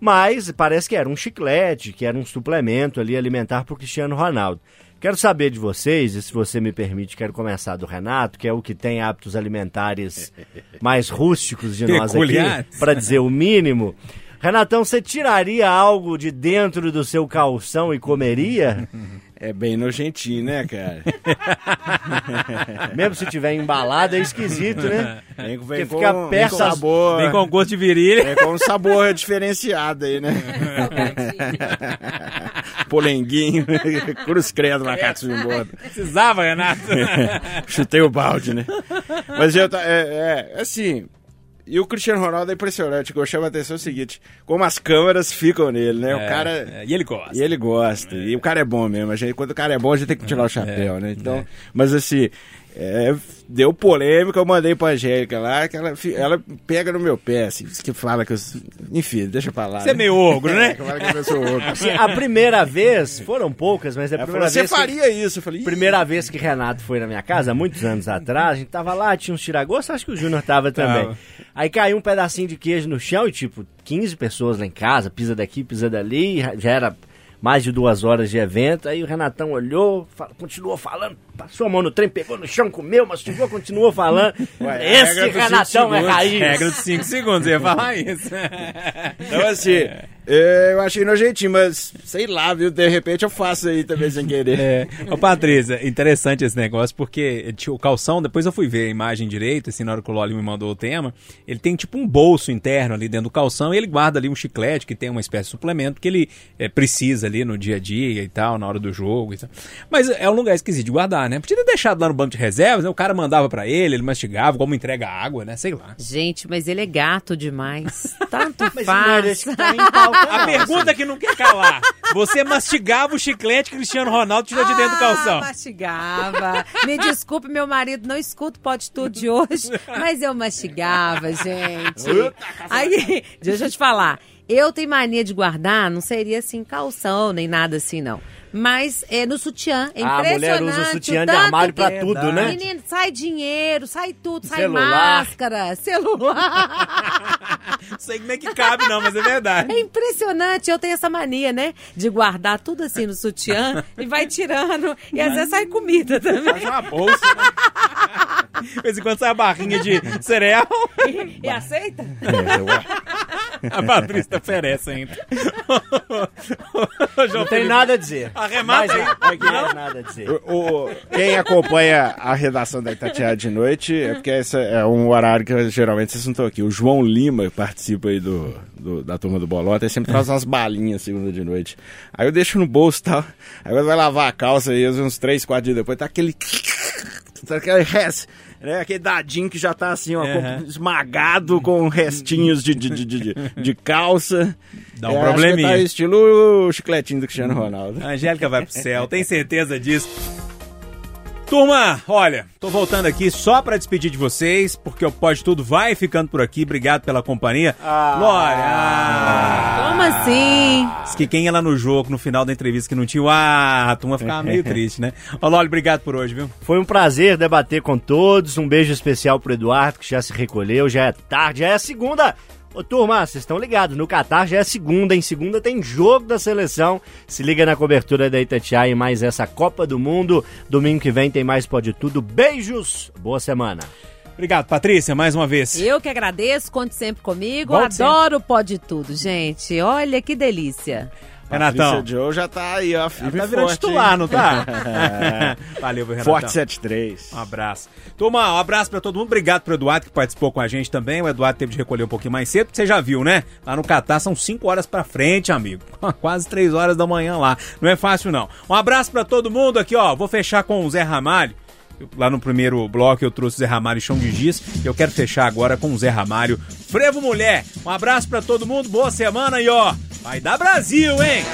Mas parece que era um chiclete, que era um suplemento ali alimentar pro Cristiano Ronaldo. Quero saber de vocês, e se você me permite, quero começar do Renato, que é o que tem hábitos alimentares [LAUGHS] mais rústicos de nós aqui, para dizer o mínimo. Renatão, você tiraria algo de dentro do seu calção e comeria? [LAUGHS] É bem nojentinho, né, cara? [LAUGHS] Mesmo se tiver embalado, é esquisito, né? Vem, Porque vem fica com, perto vem com sabor. Vem com gosto de virilha. Vem com um sabor [LAUGHS] diferenciado aí, né? Polenguinho, [LAUGHS] cruz credo na embora. Precisava, Renato. Chutei o balde, né? Mas eu, é, é, assim, e o Cristiano Ronaldo é impressionante, o que eu chamo a atenção é o seguinte, como as câmeras ficam nele, né? o É, cara... é, e ele gosta. E ele gosta. E o cara é bom mesmo. A gente, quando o cara é bom, a gente tem que tirar o chapéu, né? Então, mas assim, é, deu polêmica, eu mandei pra Angélica lá, que ela, ela pega no meu pé, assim, que fala que eu. Enfim, deixa pra lá. Você é meio ogro, né? que [LAUGHS] fala que eu sou ogro. [LAUGHS] Assim, a primeira vez, foram poucas, mas é a primeira falou, você vez. que- faria isso? Eu falei, "Ih, Primeira vez que Renato foi na minha casa, há muitos anos atrás, a gente tava lá, tinha uns tiragostos, acho que o Júnior tava também. Tava. Aí caiu um pedacinho de queijo no chão e, tipo, 15 pessoas lá em casa, pisa daqui, pisa dali, já era mais de duas horas de evento. Aí o Renatão olhou, continuou falando, passou a mão no trem, pegou no chão, comeu, mastigou, continuou falando. Ué, Esse Renatão cinco é raiz. Regra dos 5 segundos, eu ia falar isso. Então, assim, é, eu achei nojentinho, mas sei lá, viu? De repente eu faço aí também sem querer. É. Ô, Patrícia, interessante esse negócio, porque o calção, depois eu fui ver a imagem direito, assim, na hora que o Loli me mandou o tema, ele tem tipo um bolso interno ali dentro do calção e ele guarda ali um chiclete que tem uma espécie de suplemento que ele é, precisa ali no dia a dia e tal, na hora do jogo e tal. Mas é um lugar esquisito de guardar, né? Podia ter deixado lá no banco de reservas, né? O cara mandava pra ele, ele mastigava, como entrega água, né? Sei lá. Gente, mas ele é gato demais. [LAUGHS] Tanto não faz. tá pauta, A pergunta que não quer calar. Você mastigava o chiclete que Cristiano Ronaldo tirou de dentro do calção. Ah, mastigava. Me desculpe, meu marido não escuta o pode tudo de hoje, mas eu mastigava, gente. Aí, deixa eu te falar. Eu tenho mania de guardar, não seria assim calção, nem nada assim, não. Mas é no sutiã. É Ah, a mulher usa impressionante. sutiã de armário pra que- tudo, né? Menino, sai dinheiro, sai tudo, sai Celular. máscara, celular. Não [LAUGHS] sei como é que cabe, não, mas é verdade. É impressionante, eu tenho essa mania, né? De guardar tudo assim no sutiã e vai tirando. E às vezes sai comida também. Faz uma bolsa, né? De vez em quando sai a barrinha de cereal. E, e aceita? [LAUGHS] A Patrícia oferece ainda. [LAUGHS] Não tem nada a dizer. Arremata aí. Não tem nada a dizer. O- o- quem acompanha a redação da Itatiaia de noite, é porque esse é um horário que geralmente vocês não estão aqui. O João Lima participa aí do, do- da turma do Bolota, ele sempre traz umas balinhas segunda de noite. Aí eu deixo no bolso e tal. Aí quando vai lavar a calça aí, uns 3, 4 dias depois, tá aquele. [LAUGHS] Tá aquele res, né? Aquele dadinho que já tá assim, ó, Uhum. esmagado com restinhos de, de, de, de, de calça. Dá um Eu acho que probleminha. Tá estilo o chicletinho do Cristiano Ronaldo. A Angélica vai pro céu, tem certeza disso. Turma, olha, tô voltando aqui só pra despedir de vocês, porque o Pode Tudo vai ficando por aqui. Obrigado pela companhia. Glória! ah, Como assim? Diz que quem ia lá no jogo, no final da entrevista, que não tinha o ah, a turma ficava meio [LAUGHS] triste, né? Ô, Loli, obrigado por hoje, viu? Foi um prazer debater com todos. Um beijo especial pro Eduardo, que já se recolheu. Já é tarde, já é segunda. Ô, turma, vocês estão ligados, no Catar já é segunda, em segunda tem jogo da seleção. Se liga na cobertura da Itatiaia e mais essa Copa do Mundo. Domingo que vem tem mais Pode Tudo. Beijos, boa semana. Obrigado, Patrícia, mais uma vez. Eu que agradeço, conte sempre comigo. Volte Adoro o Pode Tudo, gente. Olha que delícia. Renatão. Patrícia Joe já tá aí, ó. firme Tá virando forte, titular, hein? não tá? [LAUGHS] Valeu, viu, Renatão. Forte 73. Um abraço. Turma, um abraço pra todo mundo. Obrigado pro Eduardo que participou com a gente também. O Eduardo teve de recolher um pouquinho mais cedo, porque você já viu, né? Lá no Catar são 5 horas pra frente, amigo. [LAUGHS] Quase 3 horas da manhã lá. Não é fácil, não. Um abraço pra todo mundo aqui, ó. Vou fechar com o Zé Ramalho. Lá no primeiro bloco eu trouxe Zé Ramalho e Chão de Giz. E eu quero fechar agora com o Zé Ramalho. Frevo Mulher. Um abraço pra todo mundo. Boa semana e ó. Vai dar Brasil, hein?